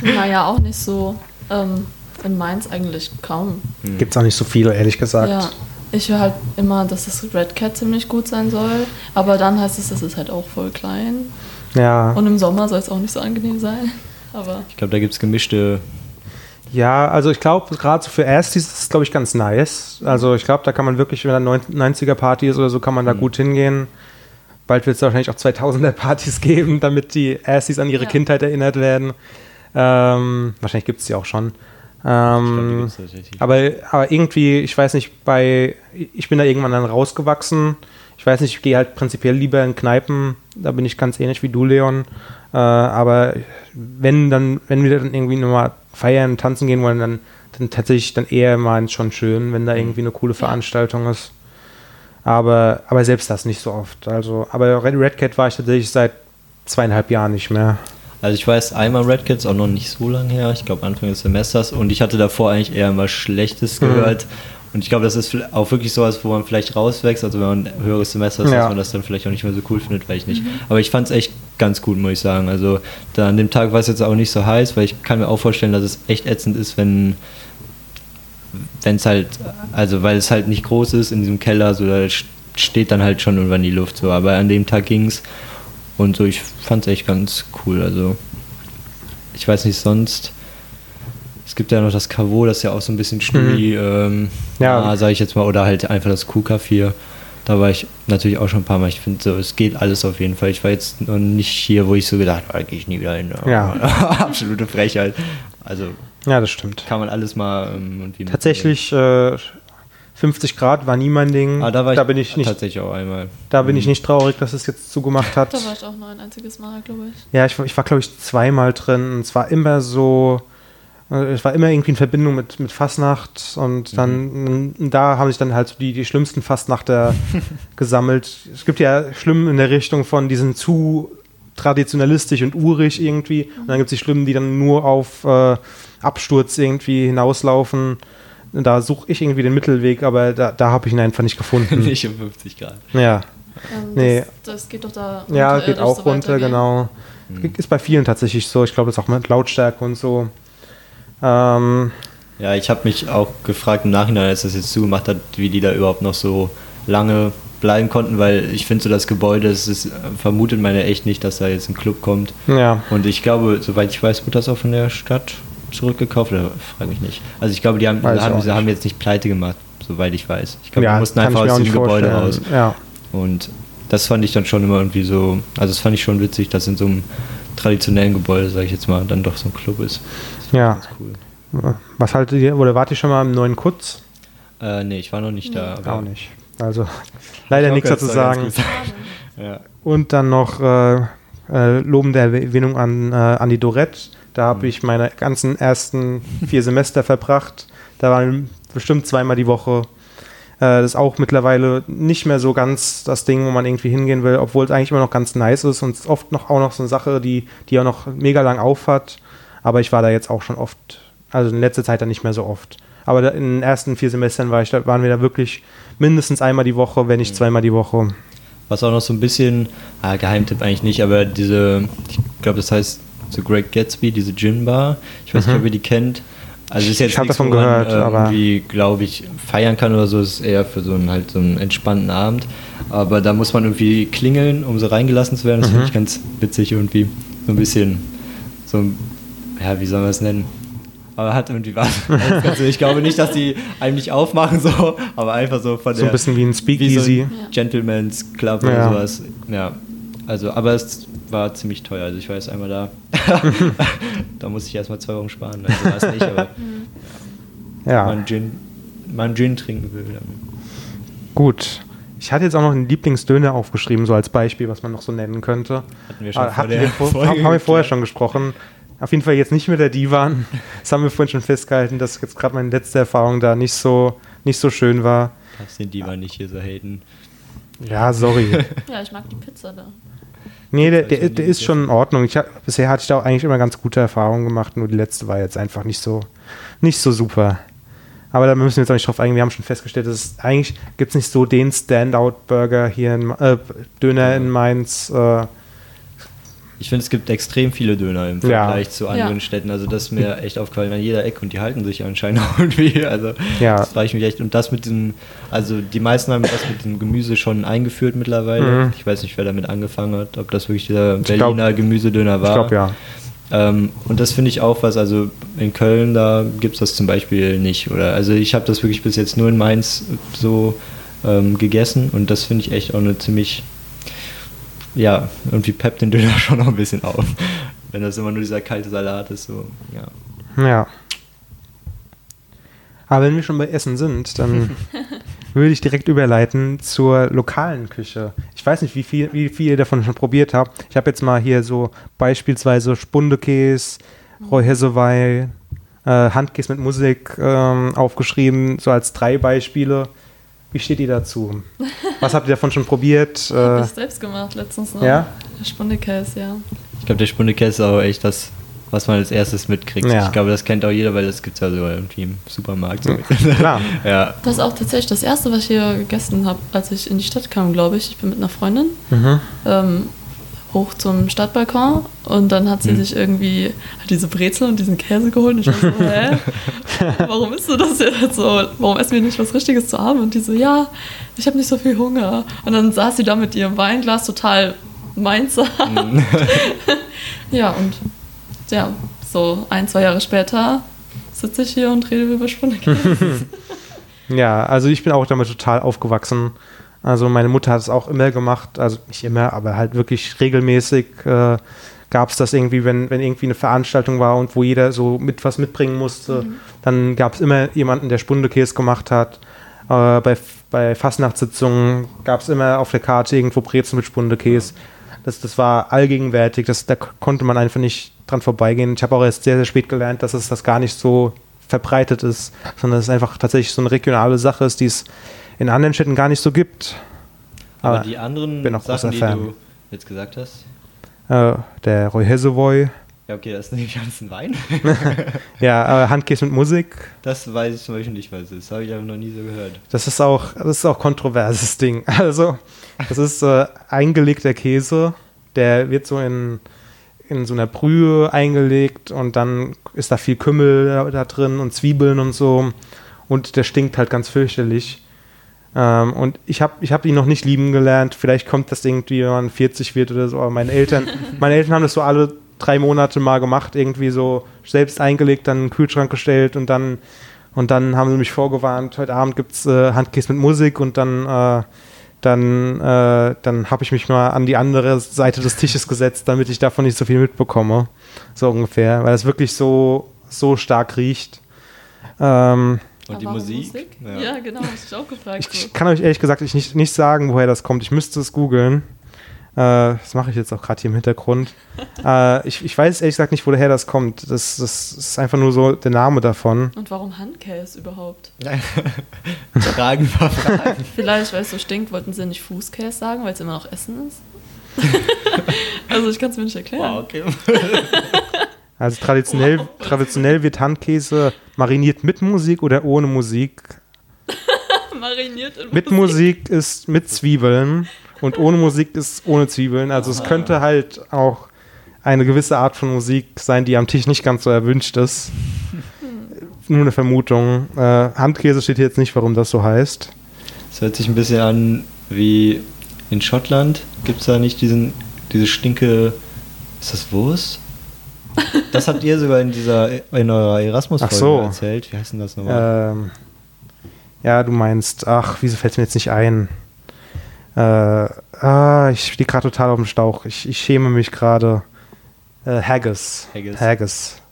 Naja, auch nicht so. Ähm, in Mainz eigentlich kaum. Gibt es auch nicht so viele, ehrlich gesagt. Ja, ich höre halt immer, dass das Red Cat ziemlich gut sein soll. Aber dann heißt es, es ist halt auch voll klein. Ja, Und im Sommer soll es auch nicht so angenehm sein. Aber Ich glaube, da gibt es gemischte, ja also ich glaube, gerade so für Erstis ist es, glaube ich, ganz nice. Also ich glaube, da kann man wirklich, wenn da 90er-Party ist oder so, kann man da gut hingehen. Bald wird es wahrscheinlich auch 2000er-Partys geben, damit die Erstis an ihre Ja. Kindheit erinnert werden. Ähm, wahrscheinlich gibt es die auch schon. Ähm, tatsächlich. aber, aber irgendwie, ich weiß nicht, bei, ich bin da irgendwann dann rausgewachsen. Ich weiß nicht, ich gehe halt prinzipiell lieber in Kneipen. Da bin ich ganz ähnlich wie du, Leon. Äh, aber wenn dann, wenn wir dann irgendwie nochmal feiern, tanzen gehen wollen, dann, dann tatsächlich dann eher mal schon schön, wenn da irgendwie eine coole Veranstaltung ist. Aber, aber selbst das nicht so oft. Also, aber Red, Red Cat war ich tatsächlich seit zweieinhalb Jahren nicht mehr. Also ich weiß einmal Red Kids, auch noch nicht so lange her, ich glaube Anfang des Semesters und ich hatte davor eigentlich eher immer Schlechtes Mhm. gehört. Und ich glaube, das ist auch wirklich sowas, wo man vielleicht rauswächst, also wenn man ein höheres Semester ist, Ja. dass man das dann vielleicht auch nicht mehr so cool findet, weil ich nicht. Aber ich fand es echt ganz gut, muss ich sagen. Also da an dem Tag war es jetzt auch nicht so heiß, weil ich kann mir auch vorstellen, dass es echt ätzend ist, wenn wenn es halt, also weil es halt nicht groß ist in diesem Keller, so da steht dann halt schon irgendwann die Luft so. Aber an dem Tag ging es und so, ich fand es echt ganz cool. Also ich weiß nicht sonst. Es gibt ja noch das Cavo, das ist ja auch so ein bisschen ähm, Mhm. Ja. ja, sage ich jetzt mal, oder halt einfach das Q-Café. Da war ich natürlich auch schon ein paar Mal. Ich finde so, es geht alles auf jeden Fall. Ich war jetzt noch nicht hier, wo ich so gedacht habe, gehe ich nie wieder hin. Ja. Absolute Frechheit. Also Ja, das stimmt. kann man alles mal ähm. Tatsächlich, äh, 50 Grad war nie mein Ding. Ah, da war ich, bin ich nicht, tatsächlich auch einmal. da bin ich nicht traurig, dass es jetzt zugemacht hat. da war ich auch nur ein einziges Mal, glaube ich. Ja, ich, war- ich war, glaube ich, zweimal drin. Und es war immer so, äh, es war immer irgendwie in Verbindung mit, mit Fastnacht. Und dann, Mhm. da haben sich dann halt so die, die schlimmsten Fastnachter gesammelt. Es gibt ja schlimm in der Richtung von diesen zu traditionalistisch und urig irgendwie. Und dann gibt es die Schlimmen, die dann nur auf äh, Absturz irgendwie hinauslaufen. Da suche ich irgendwie den Mittelweg, aber da, da habe ich ihn einfach nicht gefunden. nicht um 50 Grad. Ja, Ähm, Nee. das, das geht doch da ja unterirdisch geht auch so runter, genau. Ist bei vielen tatsächlich so. Ich glaube, das ist auch mit Lautstärke und so. Ähm, Ja, ich habe mich auch gefragt im Nachhinein, als das jetzt zugemacht hat, wie die da überhaupt noch so lange bleiben konnten, weil ich finde so das Gebäude, es ist, äh, vermutet man ja echt nicht, dass da jetzt ein Club kommt. ja. Und ich glaube, soweit ich weiß, wird das auch von der Stadt zurückgekauft, oder frage mich nicht. Also ich glaube, die haben, haben, sie haben jetzt nicht pleite gemacht, soweit ich weiß. Ich glaube, ja, die mussten einfach aus dem Gebäude raus. Ja. Und das fand ich dann schon immer irgendwie so, also das fand ich schon witzig, dass in so einem traditionellen Gebäude, sage ich jetzt mal, dann doch so ein Club ist. Das Ja. Ganz cool. Was haltet ihr, oder wart ihr schon mal im neuen Kutz? Äh, nee, ich war noch nicht da. Auch nicht. Also leider Ich nichts dazu sagen. ja. Und dann noch äh, äh, lobende Erwähnung an, äh, an die Dorette. Da habe ich meine ganzen ersten vier Semester verbracht. Da waren bestimmt zweimal die Woche. Äh, das ist auch mittlerweile nicht mehr so ganz das Ding, wo man irgendwie hingehen will, obwohl es eigentlich immer noch ganz nice ist und es ist oft noch auch noch so eine Sache, die, die auch noch mega lang aufhat. Aber ich war da jetzt auch schon oft, also in letzter Zeit dann nicht mehr so oft. Aber in den ersten vier Semestern war ich, da waren wir da wirklich mindestens einmal die Woche, wenn nicht zweimal die Woche. Was auch noch so ein bisschen, ah, Geheimtipp eigentlich nicht, aber diese, ich glaube, das heißt The Great Gatsby, diese Gin Bar. Ich weiß nicht, ob ihr die kennt. Also ist jetzt Ich hab nichts, davon wo man gehört, aber- irgendwie, glaube ich, feiern kann oder so. Es ist eher für so einen halt so einen entspannten Abend. Aber da muss man irgendwie klingeln, um so reingelassen zu werden. Das Mhm. finde ich ganz witzig irgendwie. So ein bisschen, so ein, ja, wie soll man es nennen? Aber hat irgendwie was. Also ich glaube nicht, dass die einem nicht aufmachen, so, aber einfach so von So der. ein bisschen wie ein Wie so Speakeasy. ein Gentleman's Club Ja. oder sowas. Ja. Also, aber es war ziemlich teuer. Also ich war jetzt einmal da. da musste ich erstmal zwei Wochen sparen. Also war es nicht, aber wenn Ja, man Gin, man Gin trinken will, dann. gut. Ich hatte jetzt auch noch einen Lieblingsdöner aufgeschrieben, so als Beispiel, was man noch so nennen könnte. Hatten wir schon Ah, vor hatten der wir vor, Folge haben, wir vorher schon gesprochen. Auf jeden Fall jetzt nicht mit der Divan. Das haben wir vorhin schon festgehalten, dass jetzt gerade meine letzte Erfahrung da nicht so, nicht so schön war. Darfst den Diva nicht hier so haten. Ja, sorry. Ja, ich mag die Pizza da. Nee, der, der, ist der ist schon in Ordnung. Ich hab, bisher hatte ich da auch eigentlich immer ganz gute Erfahrungen gemacht, nur die letzte war jetzt einfach nicht so, nicht so super. Aber da müssen wir jetzt auch nicht drauf eingehen. Wir haben schon festgestellt, dass es eigentlich gibt es nicht so den Standout-Burger hier in, äh, Döner in Mainz. Äh, Ich finde, es gibt extrem viele Döner im Ja. Vergleich zu anderen Ja. Städten. Also das ist mir echt aufgefallen an jeder Ecke und die halten sich anscheinend auch irgendwie. Also Ja. das frage ich mich echt. Und das mit diesem, also die meisten haben das mit dem Gemüse schon eingeführt mittlerweile. Mhm. Ich weiß nicht, wer damit angefangen hat, ob das wirklich dieser Ich glaub- Berliner Gemüsedöner war. ich glaube ja. Ähm, und das finde ich auch was, also in Köln, da gibt es das zum Beispiel nicht. Oder also ich habe das wirklich bis jetzt nur in Mainz so ähm, gegessen und das finde ich echt auch eine ziemlich, ja, irgendwie peppt den Döner schon noch ein bisschen auf. Wenn das immer nur dieser kalte Salat ist, so, ja. Ja. Aber wenn wir schon bei Essen sind, dann würde ich direkt überleiten zur lokalen Küche. Ich weiß nicht, wie viel, wie viel ihr davon schon probiert habt. Ich habe jetzt mal hier so beispielsweise Spundekäse, Roy äh, Handkäse mit Musik ähm, aufgeschrieben, so als drei Beispiele. Wie steht ihr dazu? Was habt ihr davon schon probiert? Hab Äh, ich selbst gemacht letztens noch. ja? Der Spundekäse, ja. Ich glaube, der Spundekäse ist auch echt das, was man als erstes mitkriegt. Ja. Ich glaube, das kennt auch jeder, weil das gibt es ja so irgendwie im Supermarkt. So. Klar. ja. Das ist auch tatsächlich das erste, was ich hier gegessen habe, als ich in die Stadt kam, glaube ich. Ich bin mit einer Freundin Mhm. ähm, hoch zum Stadtbalkon und dann hat sie Hm. sich irgendwie hat diese Brezel und diesen Käse geholt und ich war so, hä? Warum isst du das jetzt so? Warum essen wir nicht was Richtiges zu Abend? Und die so, ja, ich habe nicht so viel Hunger. Und dann saß sie da mit ihrem Weinglas total Mainzer. ja, und ja, so ein, zwei Jahre später sitze ich hier und rede über Spundekäse. Ja, also ich bin auch damit total aufgewachsen. Also meine Mutter hat es auch immer gemacht, also nicht immer, aber halt wirklich regelmäßig äh, gab es das irgendwie, wenn, wenn irgendwie eine Veranstaltung war und wo jeder so mit was mitbringen musste, dann gab es immer jemanden, der Spundekäse gemacht hat. Äh, bei, bei Fastnachtssitzungen gab es immer auf der Karte irgendwo Brezel mit Spundekäse. Das, das war allgegenwärtig, das, da konnte man einfach nicht dran vorbeigehen. Ich habe auch erst sehr, sehr spät gelernt, dass es das gar nicht so verbreitet ist, sondern dass es einfach tatsächlich so eine regionale Sache ist, die es in anderen Städten gar nicht so gibt. Aber Aber die anderen bin auch großer Sachen, die du jetzt gesagt hast, Äh, der Roy Hesevoy, ja okay, das ist nämlich alles ein Wein. ja, äh, Handkäse mit Musik, Das weiß ich zum Beispiel nicht, was es ist. Habe ich aber noch nie so gehört. das ist auch, das ist auch kontroverses Ding. Also, das ist äh, eingelegter Käse, der wird so in, in so einer Brühe eingelegt und dann ist da viel Kümmel da, da drin und Zwiebeln und so und der stinkt halt ganz fürchterlich. Ähm, und ich habe ich hab ihn noch nicht lieben gelernt. Vielleicht kommt das irgendwie, wenn man 40 wird oder so. Aber meine Eltern, meine Eltern haben das so alle drei Monate mal gemacht, irgendwie so selbst eingelegt, dann in den Kühlschrank gestellt und dann und dann haben sie mich vorgewarnt, heute Abend gibt es äh, Handkäse mit Musik und dann, äh, dann, äh, dann habe ich mich mal an die andere Seite des Tisches gesetzt, damit ich davon nicht so viel mitbekomme. So ungefähr, weil es wirklich so, so stark riecht. Ähm, Und die Aber Musik? Ja. genau, hab ich auch gefragt. ich, so. ich kann euch ehrlich gesagt ich nicht, nicht sagen, woher das kommt. Ich müsste es googeln. Äh, das mache ich jetzt auch gerade hier im Hintergrund. äh, ich, ich weiß ehrlich gesagt nicht, woher das kommt. Das, das ist einfach nur so der Name davon. Und warum Handkäse überhaupt? Fragen war Fragen. Vielleicht, weil es so stinkt, wollten sie nicht Fußkäse sagen, weil es immer noch Essen ist. also ich kann es mir nicht erklären. Wow, okay. Also traditionell, traditionell wird Handkäse mariniert mit Musik oder ohne Musik. Mariniert in Mit Musik ist mit Zwiebeln und ohne Musik ist ohne Zwiebeln. Also es könnte halt auch eine gewisse Art von Musik sein, die am Tisch nicht ganz so erwünscht ist. Nur eine Vermutung. Äh, Handkäse steht hier jetzt nicht, warum das so heißt. Es hört sich ein bisschen an wie in Schottland. Gibt es da nicht diesen, diese Stinke. Ist das Wurst? Das habt ihr sogar in dieser in eurer Erasmus-Folge so. erzählt. Wie heißt denn das nochmal? Ähm, ja, du meinst, ach, wieso fällt mir jetzt nicht ein? Äh, ah, ich stehe gerade total auf dem Stauch. Ich, ich schäme mich gerade. Äh, Haggis. Haggis. Haggis.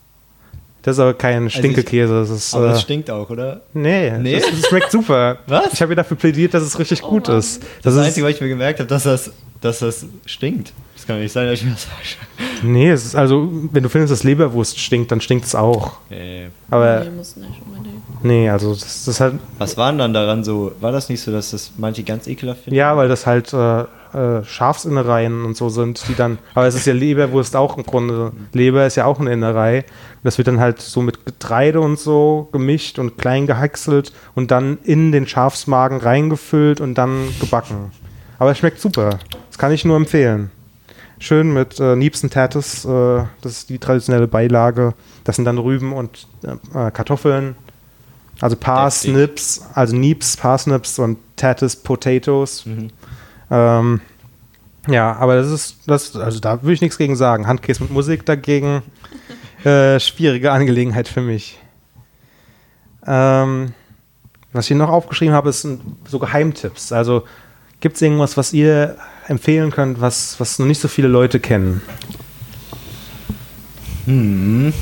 Das ist aber kein Stinkekäse. Das ist, Aber äh, es stinkt auch, oder? nee, Nee? Das, das schmeckt super. Was? Ich habe ja dafür plädiert, dass es richtig Oh gut Mann. ist. Das, Das, ist das Einzige, was ich mir gemerkt habe, dass das, dass das stinkt. Das kann doch nicht sein, dass ich mir das sage. nee, es ist also, wenn du findest, dass Leberwurst stinkt, dann stinkt es auch. Äh, Aber nee, muss nicht unbedingt. nee, also das, das ist halt Was war denn dann daran so? War das nicht so, dass das manche ganz ekelhaft finden? Ja, weil das halt äh, äh, Schafsinnereien und so sind, die dann. Aber es ist ja Leberwurst auch im Grunde. Leber ist ja auch eine Innerei. Das wird dann halt so mit Getreide und so gemischt und klein gehackselt und dann in den Schafsmagen reingefüllt und dann gebacken. Aber es schmeckt super. Das kann ich nur empfehlen. Schön mit äh, Nips und Tatis, äh, das ist die traditionelle Beilage. Das sind dann Rüben und äh, Kartoffeln. Also Parsnips, also Nips, Parsnips und Tatis Potatoes. Mhm. Ähm, ja, aber das ist, das, also da würde ich nichts gegen sagen. Handkäse mit Musik dagegen, äh, schwierige Angelegenheit für mich. Ähm, was ich hier noch aufgeschrieben habe, ist so Geheimtipps. Also gibt es irgendwas, was ihr empfehlen könnt, was, was noch nicht so viele Leute kennen? Hm.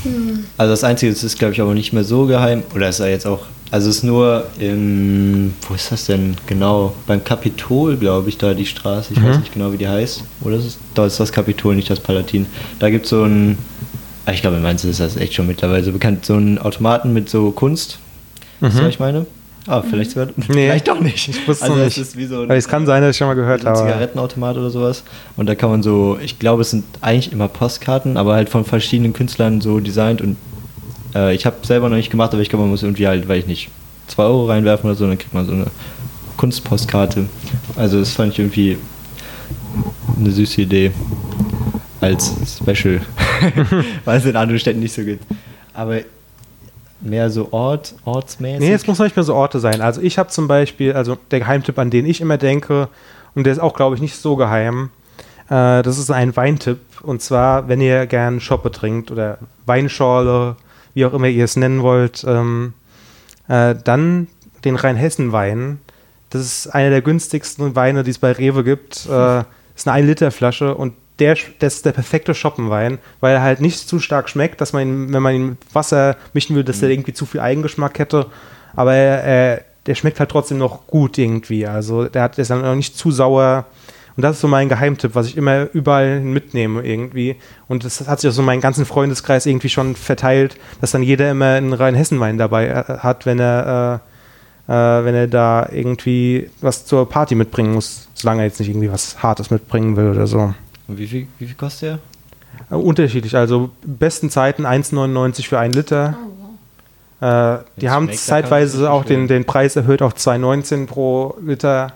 Also das Einzige, das ist glaube ich aber nicht mehr so geheim. Oder ist er jetzt auch. Also es ist nur im. Wo ist das denn genau? Beim Kapitol, glaube ich, da die Straße. Ich weiß nicht genau, wie die heißt. Oder ist es? Da ist das Kapitol, nicht das Palatin. Da gibt es so ein. ah, Ich glaube, in Mainz ist das echt schon mittlerweile so bekannt. So einen Automaten mit so Kunst. Weißt du, was ich meine? Ah, vielleicht sogar. Vielleicht doch nicht. Ich wusste also es nicht. ist wie so ein, Weil es kann sein, dass ich schon mal gehört so ein habe. Zigarettenautomat oder sowas. Und da kann man so, ich glaube, es sind eigentlich immer Postkarten, aber halt von verschiedenen Künstlern so designt. Und äh, ich habe selber noch nicht gemacht, aber ich glaube, man muss irgendwie halt, weiß ich nicht, 2 Euro reinwerfen oder so, dann kriegt man so eine Kunstpostkarte. Also das fand ich irgendwie eine süße Idee als Special, weil es in anderen Städten nicht so gibt. Aber mehr so Ort, ortsmäßig. Nee, es muss nicht mehr so Orte sein. Also ich habe zum Beispiel, also der Geheimtipp, an den ich immer denke, und der ist auch, glaube ich, nicht so geheim, äh, das ist ein Weintipp. Und zwar, wenn ihr gern Schoppe trinkt oder Weinschorle, wie auch immer ihr es nennen wollt, ähm, äh, dann den Rheinhessen-Wein. Das ist einer der günstigsten Weine, die es bei Rewe gibt. Äh, ist eine 1-Liter-Flasche und der, das ist der perfekte Schoppenwein, weil er halt nicht zu stark schmeckt, dass man ihn, wenn man ihn mit Wasser mischen will, dass der irgendwie zu viel Eigengeschmack hätte. Aber er, er, der schmeckt halt trotzdem noch gut irgendwie. Also der, hat, der ist dann auch nicht zu sauer. Und das ist so mein Geheimtipp, was ich immer überall mitnehme irgendwie. Und das hat sich auch so meinen ganzen Freundeskreis irgendwie schon verteilt, dass dann jeder immer einen Rheinhessenwein dabei äh, hat, wenn er, äh, äh, wenn er da irgendwie was zur Party mitbringen muss, solange er jetzt nicht irgendwie was Hartes mitbringen will oder so. Und wie viel, wie viel kostet Äh, unterschiedlich, also besten Zeiten 1,99 für einen Liter. Oh, wow. Äh, die haben zeitweise auch den, den Preis erhöht auf 2,19 pro Liter,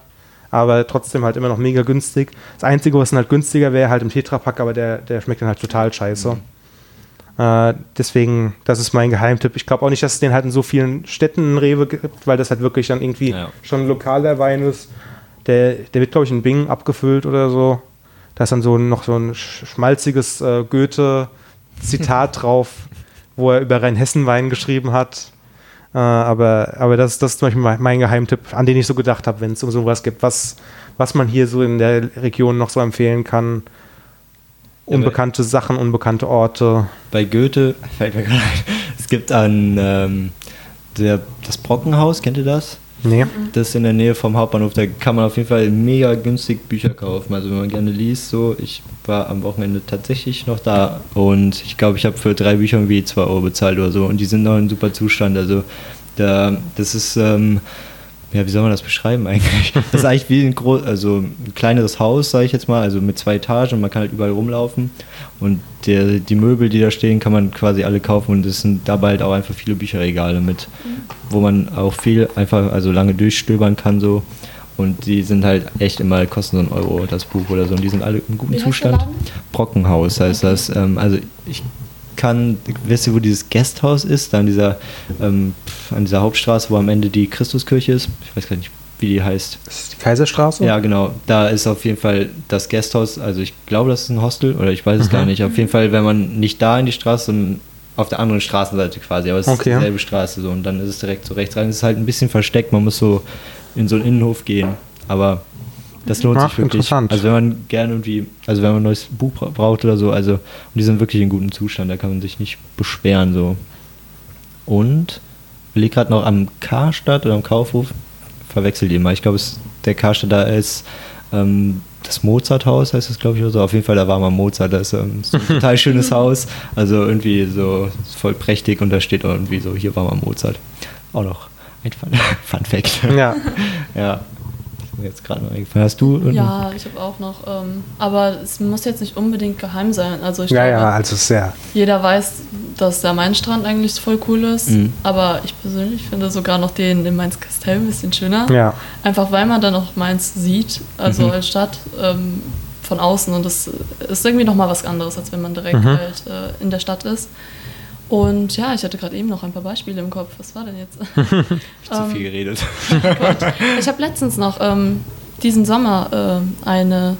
aber trotzdem halt immer noch mega günstig. Das Einzige, was dann halt günstiger wäre, halt im Tetrapack, aber der, der schmeckt dann halt total scheiße. Äh, deswegen, das ist mein Geheimtipp. Ich glaube auch nicht, dass es den halt in so vielen Städten in Rewe gibt, weil das halt wirklich dann irgendwie Ja. schon ein lokaler Wein ist. Der, der wird, glaube ich, in Bing abgefüllt oder so. Da ist dann so noch so ein sch- schmalziges äh, Goethe-Zitat drauf, wo er über Rheinhessen-Wein geschrieben hat. Äh, aber aber das, das ist zum Beispiel mein, mein Geheimtipp, an den ich so gedacht habe, wenn es um sowas gibt, was, was man hier so in der Region noch so empfehlen kann. Ja, Unbekannte Sachen, unbekannte Orte. Bei Goethe fällt mir gerade es gibt ein, ähm, der, das Brockenhaus, kennt ihr das? Nee. Das ist in der Nähe vom Hauptbahnhof, da kann man auf jeden Fall mega günstig Bücher kaufen. Also wenn man gerne liest, so, ich war am Wochenende tatsächlich noch da und ich glaube, ich habe für drei Bücher irgendwie 2 Euro bezahlt oder so und die sind noch in super Zustand. Also da, das ist, ähm, ja, wie soll man das beschreiben eigentlich? Das ist eigentlich wie ein, groß, also ein kleineres Haus, sage ich jetzt mal, also mit zwei Etagen und man kann halt überall rumlaufen. Und der, die Möbel, die da stehen, kann man quasi alle kaufen und es sind dabei halt auch einfach viele Bücherregale mit, wo man auch viel einfach, also lange durchstöbern kann so. Und die sind halt echt immer, kosten so einen Euro das Buch oder so. Und die sind alle im guten Zustand. Brockenhaus heißt Okay. das. Ähm, also ich kann, wisst ihr, wo dieses Gasthaus ist? Da an dieser, ähm, an dieser Hauptstraße, wo am Ende die Christuskirche ist. Ich weiß gar nicht, wie die heißt. Das ist die Kaiserstraße? Ja, genau. Da ist auf jeden Fall das Gasthaus. Also ich glaube, das ist ein Hostel oder ich weiß es Mhm. gar nicht. Auf jeden Fall, wenn man nicht da in die Straße, sondern auf der anderen Straßenseite quasi, aber es Okay. ist dieselbe Straße so und dann ist es direkt so rechts rein. Es ist halt ein bisschen versteckt, man muss so in so einen Innenhof gehen, aber das lohnt Ach, sich wirklich. interessant. Also wenn man gerne irgendwie, also wenn man ein neues Buch bra- braucht oder so, also und die sind wirklich in gutem Zustand, da kann man sich nicht beschweren so. Und ich liegt gerade noch am Karstadt oder am Kaufhof, verwechselt mal. Ich glaube, der Karstadt da ist ähm, das Mozarthaus, heißt das, glaube ich, oder so. Auf jeden Fall, da war mal Mozart, das ist ähm, so ein total schönes Haus. Also irgendwie so voll prächtig und da steht irgendwie so, hier war mal Mozart. Auch noch ein Fun, Fun Fact. Ja. ja. Mir jetzt gerade noch eingefallen. Hast du? Ja, ich habe auch noch. Ähm, aber es muss jetzt nicht unbedingt geheim sein. Also ich Ja, glaube, ja, also sehr. jeder weiß, dass der Main-Strand eigentlich voll cool ist. Mhm. Aber ich persönlich finde sogar noch den in Mainz-Kastell ein bisschen schöner. Ja. Einfach weil man dann auch Mainz sieht, also Mhm. als Stadt ähm, von außen. Und das ist irgendwie nochmal was anderes, als wenn man direkt Mhm. halt äh, in der Stadt ist. Und ja, ich hatte gerade eben noch ein paar Beispiele im Kopf. Was war denn jetzt? Ich hab zu Ähm, viel geredet. Gott. Ich habe letztens noch ähm, diesen Sommer äh, eine,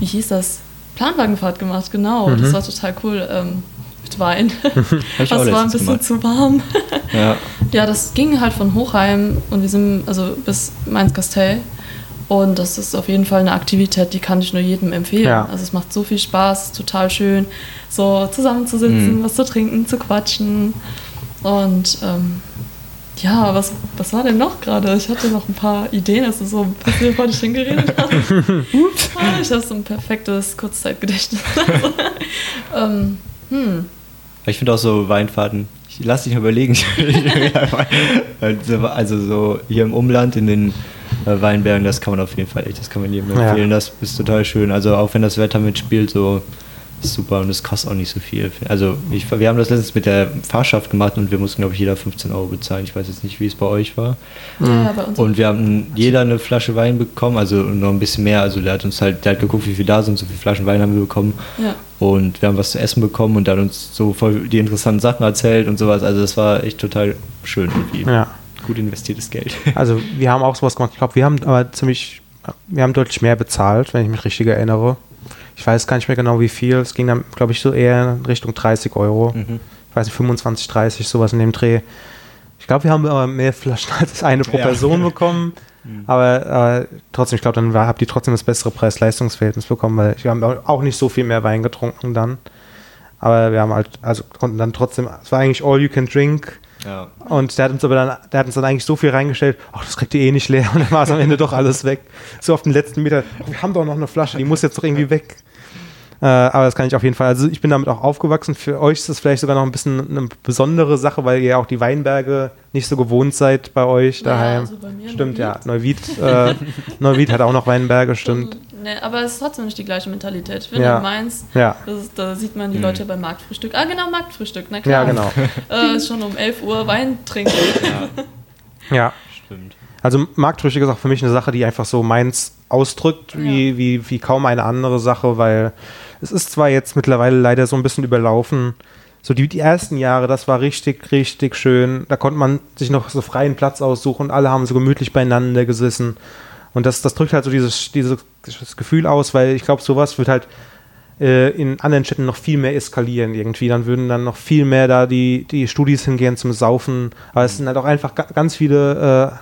wie hieß das? Planwagenfahrt gemacht, genau. Mhm. Das war total cool. Ähm, mit Wein. Das war ein bisschen gemacht. zu warm. Ja. Ja, das ging halt von Hochheim und wir sind also bis Mainz-Kastell. Und das ist auf jeden Fall eine Aktivität, die kann ich nur jedem empfehlen. Ja. Also es macht so viel Spaß, total schön, so zusammenzusitzen, Mhm. was zu trinken, zu quatschen. Und ähm, ja, was, was war denn noch gerade? Ich hatte noch ein paar Ideen, also so ein bisschen, bevor ich hingeredet habe. Ups. Ah, Ich habe so ein perfektes Kurzzeitgedächtnis. ähm, hm. Ich finde auch so Weinfahrten, ich lass dich mal überlegen. also, also so hier im Umland in den Weinbergen, das kann man auf jeden Fall echt, das kann man jedem Ja. empfehlen. Das ist total schön. Also auch wenn das Wetter mitspielt, so ist super und es kostet auch nicht so viel. Also ich, wir haben das letztens mit der Fahrschaft gemacht und wir mussten, glaube ich, jeder 15 Euro bezahlen. Ich weiß jetzt nicht, wie es bei euch war. Ja, bei uns Und wir haben jeder eine Flasche Wein bekommen, also noch ein bisschen mehr. Also der hat uns halt, der hat geguckt, wie viel da sind, so viele Flaschen Wein haben wir bekommen. Ja. Und wir haben was zu essen bekommen und der hat uns so voll die interessanten Sachen erzählt und sowas. Also das war echt total schön irgendwie. Ja. Gut investiertes Geld. Also wir haben auch sowas gemacht. Ich glaube, wir haben aber ziemlich, wir haben deutlich mehr bezahlt, wenn ich mich richtig erinnere. Ich weiß gar nicht mehr genau wie viel. Es ging dann, glaube ich, so eher in Richtung 30 Euro. Mhm. Ich weiß nicht, 25, 30, sowas in dem Dreh. Ich glaube, wir haben aber mehr Flaschen als eine pro Ja. Person bekommen. Aber, aber trotzdem, ich glaube, dann habt ihr trotzdem das bessere Preis-Leistungs-Verhältnis bekommen, weil wir haben auch nicht so viel mehr Wein getrunken dann. Aber wir haben halt, also konnten dann trotzdem, es war eigentlich all you can drink. Ja. Und der hat uns aber dann, der hat uns dann eigentlich so viel reingestellt, ach, das kriegt ihr eh nicht leer. Und dann war es am Ende doch alles weg. So auf den letzten Meter, wir haben doch noch eine Flasche, die muss jetzt doch irgendwie weg. Äh, aber das kann ich auf jeden Fall. Also ich bin damit auch aufgewachsen. Für euch ist das vielleicht sogar noch ein bisschen eine besondere Sache, weil ihr ja auch die Weinberge nicht so gewohnt seid bei euch Ja, daheim. also bei mir stimmt, ja. Neuwied. Neuwied, äh, Neuwied hat auch noch Weinberge, stimmt. Nee, aber es ist trotzdem nicht die gleiche Mentalität. Ich finde, Ja. in Mainz, Ja. ist, da sieht man die Mhm. Leute beim Marktfrühstück. Ah, genau, Marktfrühstück, na Ja, klar. genau. Äh, schon um 11 Uhr Wein trinken. Ja. Stimmt. Also Marktfrühstück ist auch für mich eine Sache, die einfach so meins ausdrückt, wie, wie, wie kaum eine andere Sache, weil es ist zwar jetzt mittlerweile leider so ein bisschen überlaufen. So die, die ersten Jahre, das war richtig, richtig schön. Da konnte man sich noch so freien Platz aussuchen und alle haben so gemütlich beieinander gesessen. Und das, das drückt halt so dieses, dieses Gefühl aus, weil ich glaube, sowas wird halt äh, in anderen Städten noch viel mehr eskalieren irgendwie. Dann würden dann noch viel mehr da die, die Studis hingehen zum Saufen. Aber es sind halt auch einfach ga ganz viele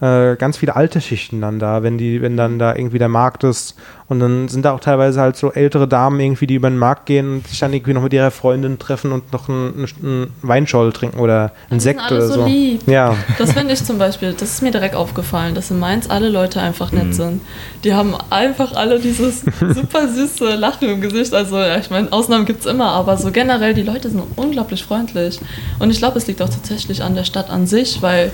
äh, ganz viele alte Schichten dann da, wenn die, wenn dann da irgendwie der Markt ist. Und dann sind da auch teilweise halt so ältere Damen irgendwie, die über den Markt gehen und sich dann irgendwie noch mit ihrer Freundin treffen und noch einen, einen Weinscholl trinken oder einen sind Sekt alle oder so so. lieb. Ja. Das finde ich zum Beispiel, das ist mir direkt aufgefallen, dass in Mainz alle Leute einfach nett Mhm. sind. Die haben einfach alle dieses super süße Lachen im Gesicht. Also, ja, ich meine, Ausnahmen gibt es immer, aber so generell, die Leute sind unglaublich freundlich. Und ich glaube, es liegt auch tatsächlich an der Stadt an sich, weil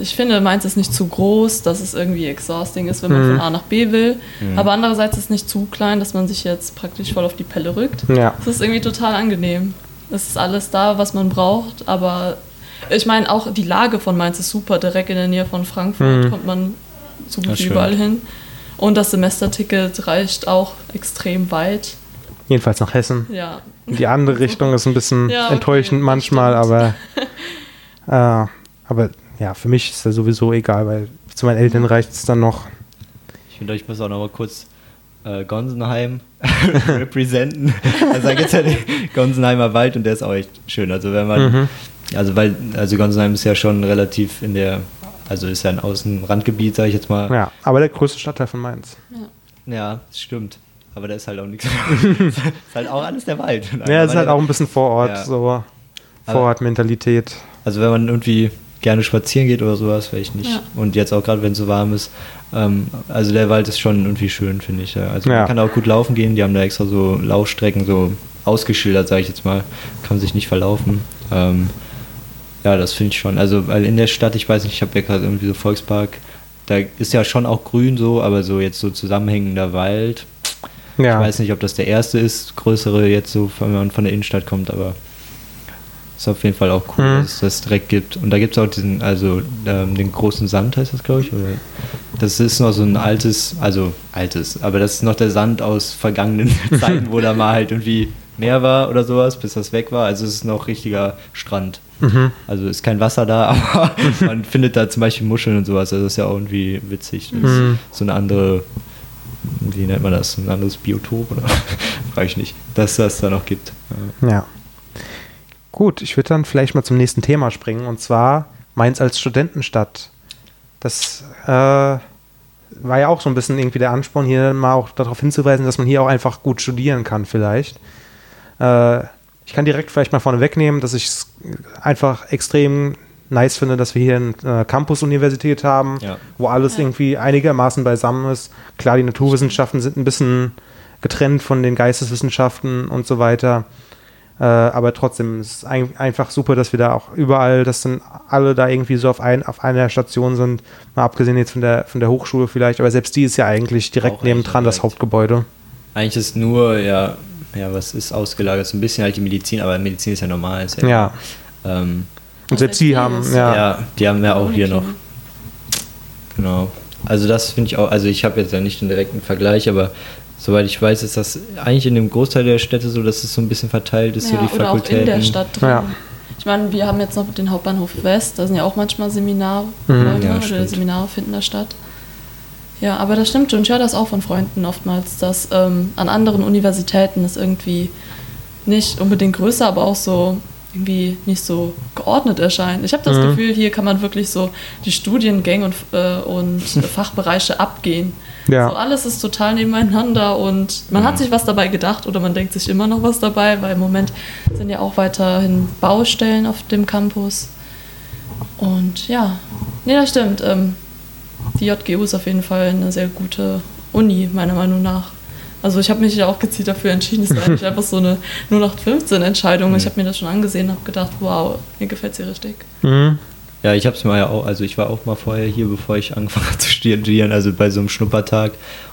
ich finde, Mainz ist nicht zu groß, dass es irgendwie exhausting ist, wenn man Mhm. von A nach B will. Aber andererseits ist es nicht zu klein, dass man sich jetzt praktisch voll auf die Pelle rückt. Ja. Es ist irgendwie total angenehm. Es ist alles da, was man braucht, aber ich meine, auch die Lage von Mainz ist super. Direkt in der Nähe von Frankfurt Mhm. kommt man so gut wie überall hin. Und das Semesterticket reicht auch extrem weit. Jedenfalls nach Hessen. Ja, Die andere Richtung ist ein bisschen Ja, okay, enttäuschend manchmal, aber, äh, aber ja, für mich ist das sowieso egal, weil zu meinen Eltern reicht es dann noch. Ich finde, ich muss auch noch mal kurz äh, Gonsenheim representen. Also da gibt es ja den Gonsenheimer Wald und der ist auch echt schön. Also wenn man, Mhm. also weil, also Gonsenheim ist ja schon relativ in der, also ist ja ein Außenrandgebiet, sage ich jetzt mal. Ja, aber der größte Stadtteil von Mainz. Ja, das stimmt. Aber da ist halt auch nichts. ist halt auch alles der Wald. Ja, es ist halt auch ein bisschen Vorort, Ja. so Vorortmentalität. Also wenn man irgendwie gerne spazieren geht oder sowas, vielleicht nicht. Ja. Und jetzt auch gerade, wenn es so warm ist. Ähm, also der Wald ist schon irgendwie schön, finde ich. Ja. Also Ja. man kann auch gut laufen gehen. Die haben da extra so Laufstrecken so ausgeschildert, sage ich jetzt mal. Kann man sich nicht verlaufen. Ähm, ja, das finde ich schon. Also weil in der Stadt, ich weiß nicht, ich habe ja gerade irgendwie so Volkspark. Da ist ja schon auch grün so, aber so jetzt so zusammenhängender Wald. Ja, Ich weiß nicht, ob das der erste ist, größere jetzt so, wenn man von der Innenstadt kommt, aber ist auf jeden Fall auch cool, Mhm. dass es das direkt gibt. Und da gibt es auch diesen, also ähm, den großen Sand heißt das, glaube ich. Oder? Das ist noch so ein altes, also altes, aber das ist noch der Sand aus vergangenen Zeiten, wo da mal halt irgendwie Meer war oder sowas, bis das weg war. Also es ist noch richtiger Strand. mhm. Also ist kein Wasser da, aber man findet da zum Beispiel Muscheln und sowas. Also das ist ja auch irgendwie witzig. Das Mhm. ist so eine andere, wie nennt man das? Ein anderes Biotop oder? Frage ich nicht. Dass das da noch gibt. Ja. Gut, ich würde dann vielleicht mal zum nächsten Thema springen und zwar Mainz als Studentenstadt. Das äh, war ja auch so ein bisschen irgendwie der Ansporn, hier mal auch darauf hinzuweisen, dass man hier auch einfach gut studieren kann, vielleicht. Äh, ich kann direkt vielleicht mal vorne wegnehmen, dass ich es einfach extrem nice finde, dass wir hier eine äh, Campus-Universität haben, Ja. wo alles Ja. irgendwie einigermaßen beisammen ist. Klar, die Naturwissenschaften sind ein bisschen getrennt von den Geisteswissenschaften und so weiter. Äh, aber trotzdem ist es ein, einfach super, dass wir da auch überall, dass dann alle da irgendwie so auf, ein, auf einer Station sind. Mal abgesehen jetzt von der, von der Hochschule vielleicht, aber selbst die ist ja eigentlich direkt Auch nebendran das. Hauptgebäude. Eigentlich ist nur, ja, ja, was ist ausgelagert? So ein bisschen halt die Medizin, aber Medizin ist ja normal. Ist ja, Ja. Ähm, Und selbst die haben, ist- ja. ja. die haben wir auch hier noch. Genau. Also das finde ich auch, also ich habe jetzt ja nicht den direkten Vergleich, aber soweit ich weiß, ist das eigentlich in dem Großteil der Städte so, dass es so ein bisschen verteilt ist, Ja, so die oder auch Fakultäten. in der Stadt drin. Ja. Ich meine, wir haben jetzt noch den Hauptbahnhof West, da sind ja auch manchmal Seminare, Mhm, ja, oder. Seminare finden da statt. Ja, aber das stimmt schon. Ich höre das auch von Freunden oftmals, dass ähm, an anderen Universitäten es irgendwie nicht unbedingt größer, aber auch so irgendwie nicht so geordnet erscheint. Ich habe das Mhm. Gefühl, hier kann man wirklich so die Studiengänge und, äh, und Fachbereiche abgehen. Ja. So alles ist total nebeneinander und man hat sich was dabei gedacht oder man denkt sich immer noch was dabei, weil im Moment sind ja auch weiterhin Baustellen auf dem Campus. Und ja, nee, das stimmt. Ähm, die JGU ist auf jeden Fall eine sehr gute Uni, meiner Meinung nach. Also ich habe mich ja auch gezielt dafür entschieden. Es war eigentlich einfach so eine 0815-Entscheidung. Ich habe mir das schon angesehen und habe gedacht, wow, mir gefällt sie richtig. Mhm. Ja, ich habe es mal ja auch, also ich war auch mal vorher hier, bevor ich angefangen habe zu studieren, also bei so einem Schnuppertag.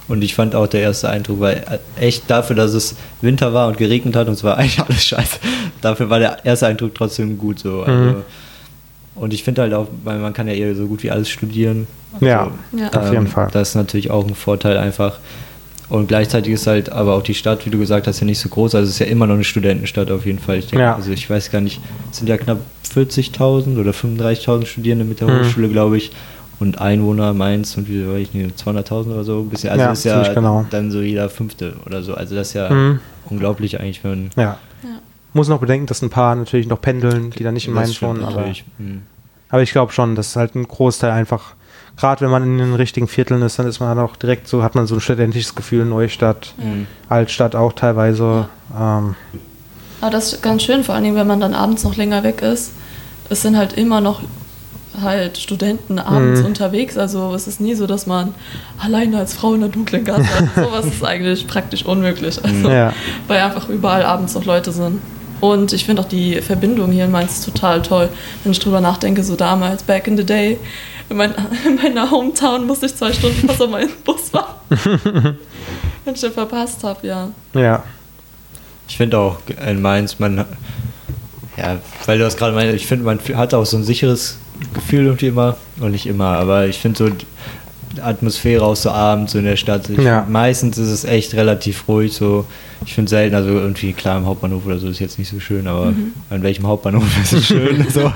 Und ich fand auch der erste Eindruck war echt dafür, dass es Winter war und geregnet hat und es war eigentlich alles scheiße. Dafür war der erste Eindruck trotzdem gut so. Also, Mhm. Und ich finde halt auch, weil man kann ja eher so gut wie alles studieren. Ja, Ja. auf jeden Fall. Das ist natürlich auch ein Vorteil einfach. Und gleichzeitig ist halt aber auch die Stadt, wie du gesagt hast, ja nicht so groß. Also es ist ja immer noch eine Studentenstadt auf jeden Fall. Ich denke, Ja. also ich weiß gar nicht, es sind ja knapp 40.000 oder 35.000 Studierende mit der Mhm. Hochschule, glaube ich. Und Einwohner Mainz und wie weiß ich nicht, 200.000 oder so. Ein bisschen. Also Ja, ist ja genau. dann so jeder Fünfte oder so. Also das ist ja Mhm. unglaublich eigentlich, wenn Ja. Ja. Muss noch bedenken, dass ein paar natürlich noch pendeln, die da nicht in Mainz wohnen. Aber, natürlich. Mhm. aber ich glaube schon, dass halt ein Großteil einfach, gerade wenn man in den richtigen Vierteln ist, dann ist man auch direkt so, hat man so ein studentisches Gefühl, Neustadt, Mhm. Altstadt auch teilweise. Ähm, Aber das ist ganz schön, vor allen Dingen, wenn man dann abends noch länger weg ist. Es sind halt immer noch halt Studenten abends Mhm. unterwegs. Also es ist nie so, dass man alleine als Frau in der dunklen Gasse hat. Sowas ist eigentlich praktisch unmöglich. Also, Ja. Weil einfach überall abends noch Leute sind. Und ich finde auch die Verbindung hier in Mainz total toll. Wenn ich drüber nachdenke, so damals, back in the day, in, mein, in meiner Hometown musste ich zwei Stunden was auf meinen Bus warten. Wenn ich den verpasst habe, ja. ja. Ich finde auch in Mainz, man, ja, weil du das gerade meinst, ich finde, man hat auch so ein sicheres Gefühl irgendwie immer, und nicht immer, aber ich finde so, Atmosphäre auch so abends so in der Stadt. Ich Ja. meistens ist es echt relativ ruhig. So, ich finde selten, also irgendwie klar im Hauptbahnhof oder so ist jetzt nicht so schön, aber an welchem Hauptbahnhof ist es schön. so.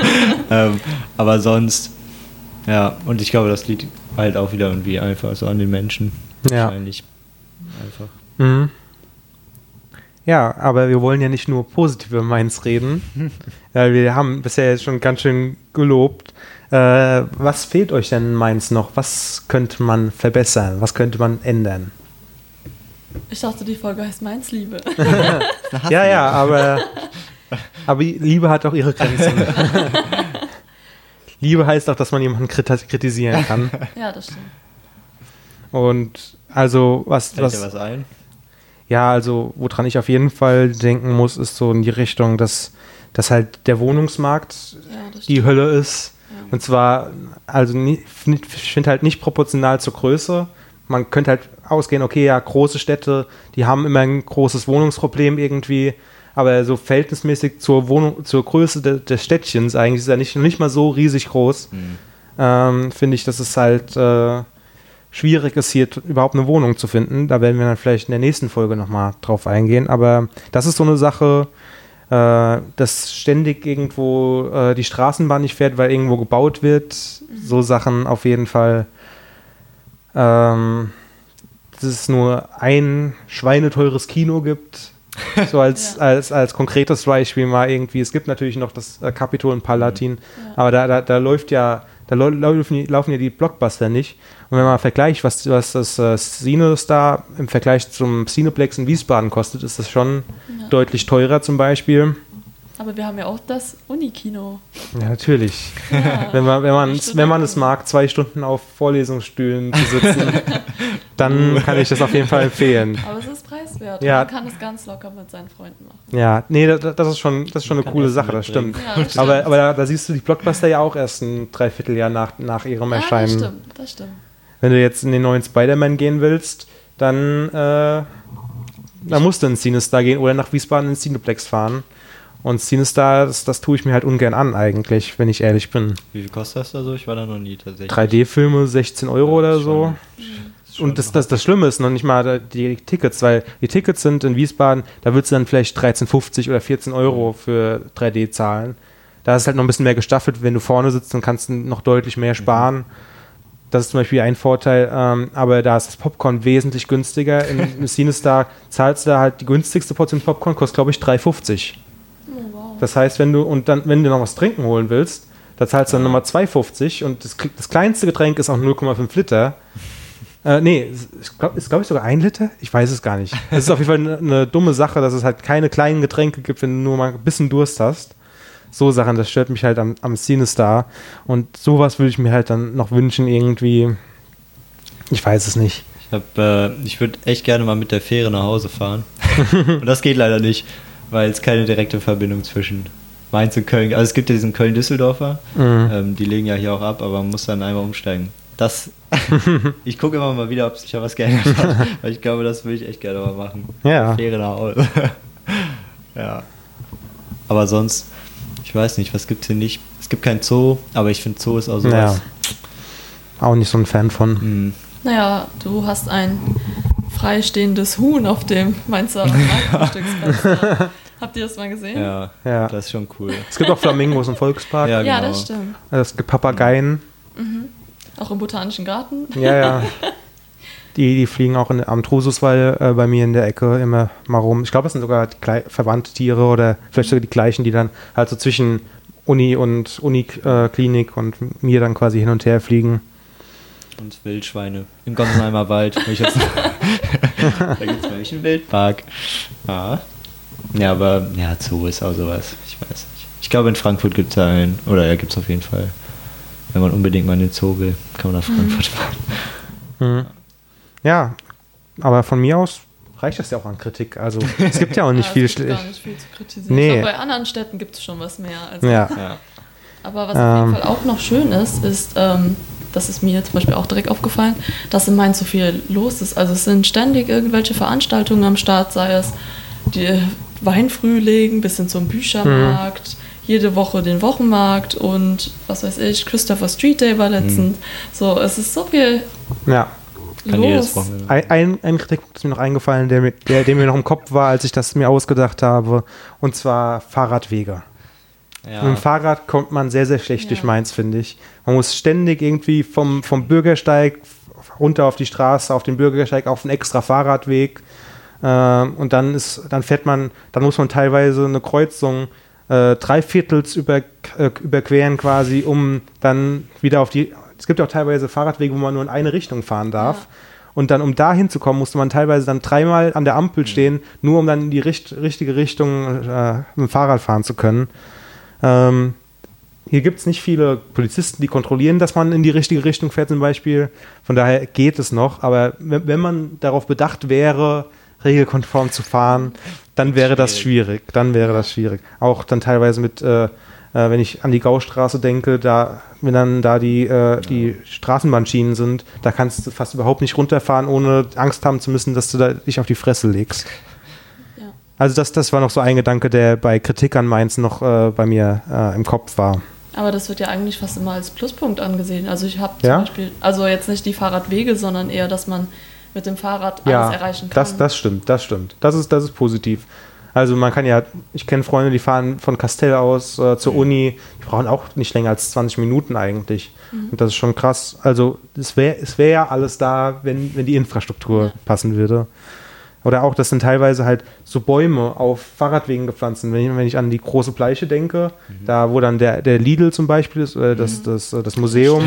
ähm, aber sonst, ja, und ich glaube, das liegt halt auch wieder irgendwie einfach so an den Menschen. Ja. Wahrscheinlich. Einfach. Mhm. Ja, aber wir wollen ja nicht nur positiv über Mainz reden, weil wir haben bisher jetzt schon ganz schön gelobt. Äh, was fehlt euch denn in Mainz noch? Was könnte man verbessern? Was könnte man ändern? Ich dachte, die Folge heißt Meins Liebe. Ja, ja, aber, aber Liebe hat auch ihre Grenzen. Liebe heißt auch, dass man jemanden kriti- kritisieren kann. ja, das stimmt. Und also was, Fällt dir was, was ein? ja, also woran ich auf jeden Fall denken muss, ist so in die Richtung, dass, dass halt der Wohnungsmarkt Ja, das die stimmt. Hölle ist. Und zwar, also ich finde halt nicht proportional zur Größe. Man könnte halt ausgehen, okay, ja, große Städte, die haben immer ein großes Wohnungsproblem irgendwie, aber so verhältnismäßig zur Wohnung, zur Größe de, des Städtchens eigentlich ist er nicht, nicht mal so riesig groß. Ähm, finde ich, dass es halt äh, schwierig ist, hier überhaupt eine Wohnung zu finden. Da werden wir dann vielleicht in der nächsten Folge nochmal drauf eingehen. Aber das ist so eine Sache, dass ständig irgendwo äh, die Straßenbahn nicht fährt, weil irgendwo gebaut wird. So Sachen auf jeden Fall. Ähm, dass es nur ein schweineteures Kino gibt. So als, Ja. als, als konkretes Beispiel mal irgendwie. Es gibt natürlich noch das äh, Kapitol in Palatin, aber da, da, da läuft ja, da lau- laufen, laufen ja die Blockbuster nicht. Und wenn man vergleicht, was, was das äh, CineStar im Vergleich zum Cineplex in Wiesbaden kostet, ist das schon Ja. deutlich teurer zum Beispiel. Aber wir haben ja auch das Unikino. Ja, natürlich. Ja, Wenn man, wenn man, wenn man es mag, zwei Stunden auf Vorlesungsstühlen zu sitzen, dann kann ich das auf jeden Fall empfehlen. Aber es ist preiswert. Ja. Man kann es ganz locker mit seinen Freunden machen. Ja, nee, das, das ist schon, das ist schon eine coole Sache, das stimmt. Ja, das Aber, stimmt. aber da, da siehst du die Blockbuster ja auch erst ein Dreivierteljahr nach, nach ihrem Ja, das Erscheinen. stimmt, das stimmt. Wenn du jetzt in den neuen Spider-Man gehen willst, dann, äh, dann musst du ins CineStar gehen oder nach Wiesbaden ins Cineplex fahren. Und CineStar, das, das tue ich mir halt ungern an eigentlich, wenn ich ehrlich bin. Wie viel kostet das da so? Ich war da noch nie tatsächlich. 3D-Filme 16 Euro oder Schon- so. schon Und das, das, das Schlimme ist noch nicht mal die Tickets, weil die Tickets sind in Wiesbaden, da würdest du dann vielleicht 13,50 oder 14 Euro für 3D zahlen. Da ist halt noch ein bisschen mehr gestaffelt. Wenn du vorne sitzt, dann kannst du noch deutlich mehr sparen. Das ist zum Beispiel ein Vorteil. Ähm, aber da ist das Popcorn wesentlich günstiger. In, Im CineStar zahlst du da halt die günstigste Portion Popcorn, kostet glaube ich 3,50. Oh, wow. Das heißt, wenn du und dann, wenn du noch was trinken holen willst, da zahlst du dann nochmal 2,50 und das, das kleinste Getränk ist auch 0,5 Liter. Äh, nee, ist glaube glaub ich sogar ein Liter? Ich weiß es gar nicht. Es ist auf jeden Fall eine, eine dumme Sache, dass es halt keine kleinen Getränke gibt, wenn du nur mal ein bisschen Durst hast. So Sachen, das stört mich halt am, am CineStar. Und sowas würde ich mir halt dann noch wünschen, irgendwie. Ich weiß es nicht. Ich, hab, äh, ich würde echt gerne mal mit der Fähre nach Hause fahren. und das geht leider nicht, weil es keine direkte Verbindung zwischen Mainz und Köln Also es gibt ja diesen Köln-Düsseldorfer, Mhm. ähm, die legen ja hier auch ab, aber man muss dann einmal umsteigen. Das, ich gucke immer mal wieder, ob sich ja was geändert hat, weil ich glaube, das würde ich echt gerne mal machen. Ja. Fähre nach Hause. ja. Aber sonst, ich weiß nicht, was gibt es hier nicht? Es gibt kein Zoo, aber ich finde Zoo ist auch Ja. sowas. Auch nicht so ein Fan von. Hm. Naja, du hast ein freistehendes Huhn auf dem Mainzer Marktfrühstücksplatz. Habt ihr das mal gesehen? Ja, Ja. das ist schon cool. Es gibt auch Flamingos im Volkspark. Ja, Ja, genau. das stimmt. Es gibt Papageien. Auch im Botanischen Garten. Ja, ja. Die, die fliegen auch in, am Trususwall äh, bei mir in der Ecke immer mal rum. Ich glaube, es sind sogar verwandte Tiere oder vielleicht sogar die gleichen, die dann halt so zwischen Uni und Uniklinik und mir dann quasi hin und her fliegen. Und Wildschweine im Gonsenheimer Wald. da gibt es nämlich einen Wildpark. Ja. ja, aber ja, Zoo ist auch sowas. Ich weiß nicht. Ich glaube, in Frankfurt gibt es einen. Oder ja, gibt es auf jeden Fall. Wenn man unbedingt mal in den Zoo will, kann man nach Frankfurt fahren. Mhm. Ja, aber von mir aus reicht das ja auch an Kritik. Also es gibt ja auch nicht Ja, viel es gibt schlecht. gar nicht viel zu kritisieren. Nee. Ich glaube, bei anderen Städten gibt es schon was mehr. Also. Ja. Ja. Aber was auf Ähm. jeden Fall auch noch schön ist, ist, ähm, das ist mir zum Beispiel auch direkt aufgefallen, dass in Mainz so viel los ist. Also es sind ständig irgendwelche Veranstaltungen am Start, sei es die Weinfrühling bis hin zum Büchermarkt. Mhm. jede Woche den Wochenmarkt und was weiß ich, Christopher Street Day war letztens. So, es ist so viel Ja. Kann jedes los. Wochenende. Ein, ein, ein Kritikpunkt ist mir noch eingefallen, der, mir- der, der mir noch im Kopf war, als ich das mir ausgedacht habe. Und zwar Fahrradwege. Mit dem Ja. Fahrrad kommt man sehr, sehr schlecht Ja. durch Mainz, finde ich. Man muss ständig irgendwie vom, vom Bürgersteig runter auf die Straße, auf den Bürgersteig, auf einen extra Fahrradweg. Ähm, und dann ist, dann fährt man, dann muss man teilweise eine Kreuzung äh, dreiviertels über, äh, überqueren quasi, um dann wieder auf die. Es gibt auch teilweise Fahrradwege, wo man nur in eine Richtung fahren darf. Ja. Und dann, um da hinzukommen, musste man teilweise dann dreimal an der Ampel stehen, nur um dann in die richt richtige Richtung äh, mit dem Fahrrad fahren zu können. Ähm, hier gibt es nicht viele Polizisten, die kontrollieren, dass man in die richtige Richtung fährt zum Beispiel. Von daher geht es noch. Aber wenn, wenn man darauf bedacht wäre, regelkonform zu fahren, dann wäre das schwierig. Dann wäre das schwierig. Auch dann teilweise mit, äh, äh, wenn ich an die Gaustraße denke, da, wenn dann da die, äh, die Straßenbahnschienen sind, da kannst du fast überhaupt nicht runterfahren, ohne Angst haben zu müssen, dass du da dich auf die Fresse legst. Ja. Also das, das war noch so ein Gedanke, der bei Kritik an Mainz noch äh, bei mir äh, im Kopf war. Aber das wird ja eigentlich fast immer als Pluspunkt angesehen. Also ich habe Ja? zum Beispiel, also jetzt nicht die Fahrradwege, sondern eher, dass man mit dem Fahrrad alles erreichen kann. Das, das stimmt, das stimmt. Das ist, das ist positiv. Also man kann ja, ich kenne Freunde, die fahren von Castell aus äh, zur Uni, die brauchen auch nicht länger als 20 Minuten eigentlich. Und das ist schon krass. Also es wäre es wär ja alles da, wenn, wenn die Infrastruktur Ja. passen würde. Oder auch, dass dann teilweise halt so Bäume auf Fahrradwegen gepflanzt sind. Wenn ich, wenn ich an die große Bleiche denke, da wo dann der, der Lidl zum Beispiel ist, oder das, das, das Museum,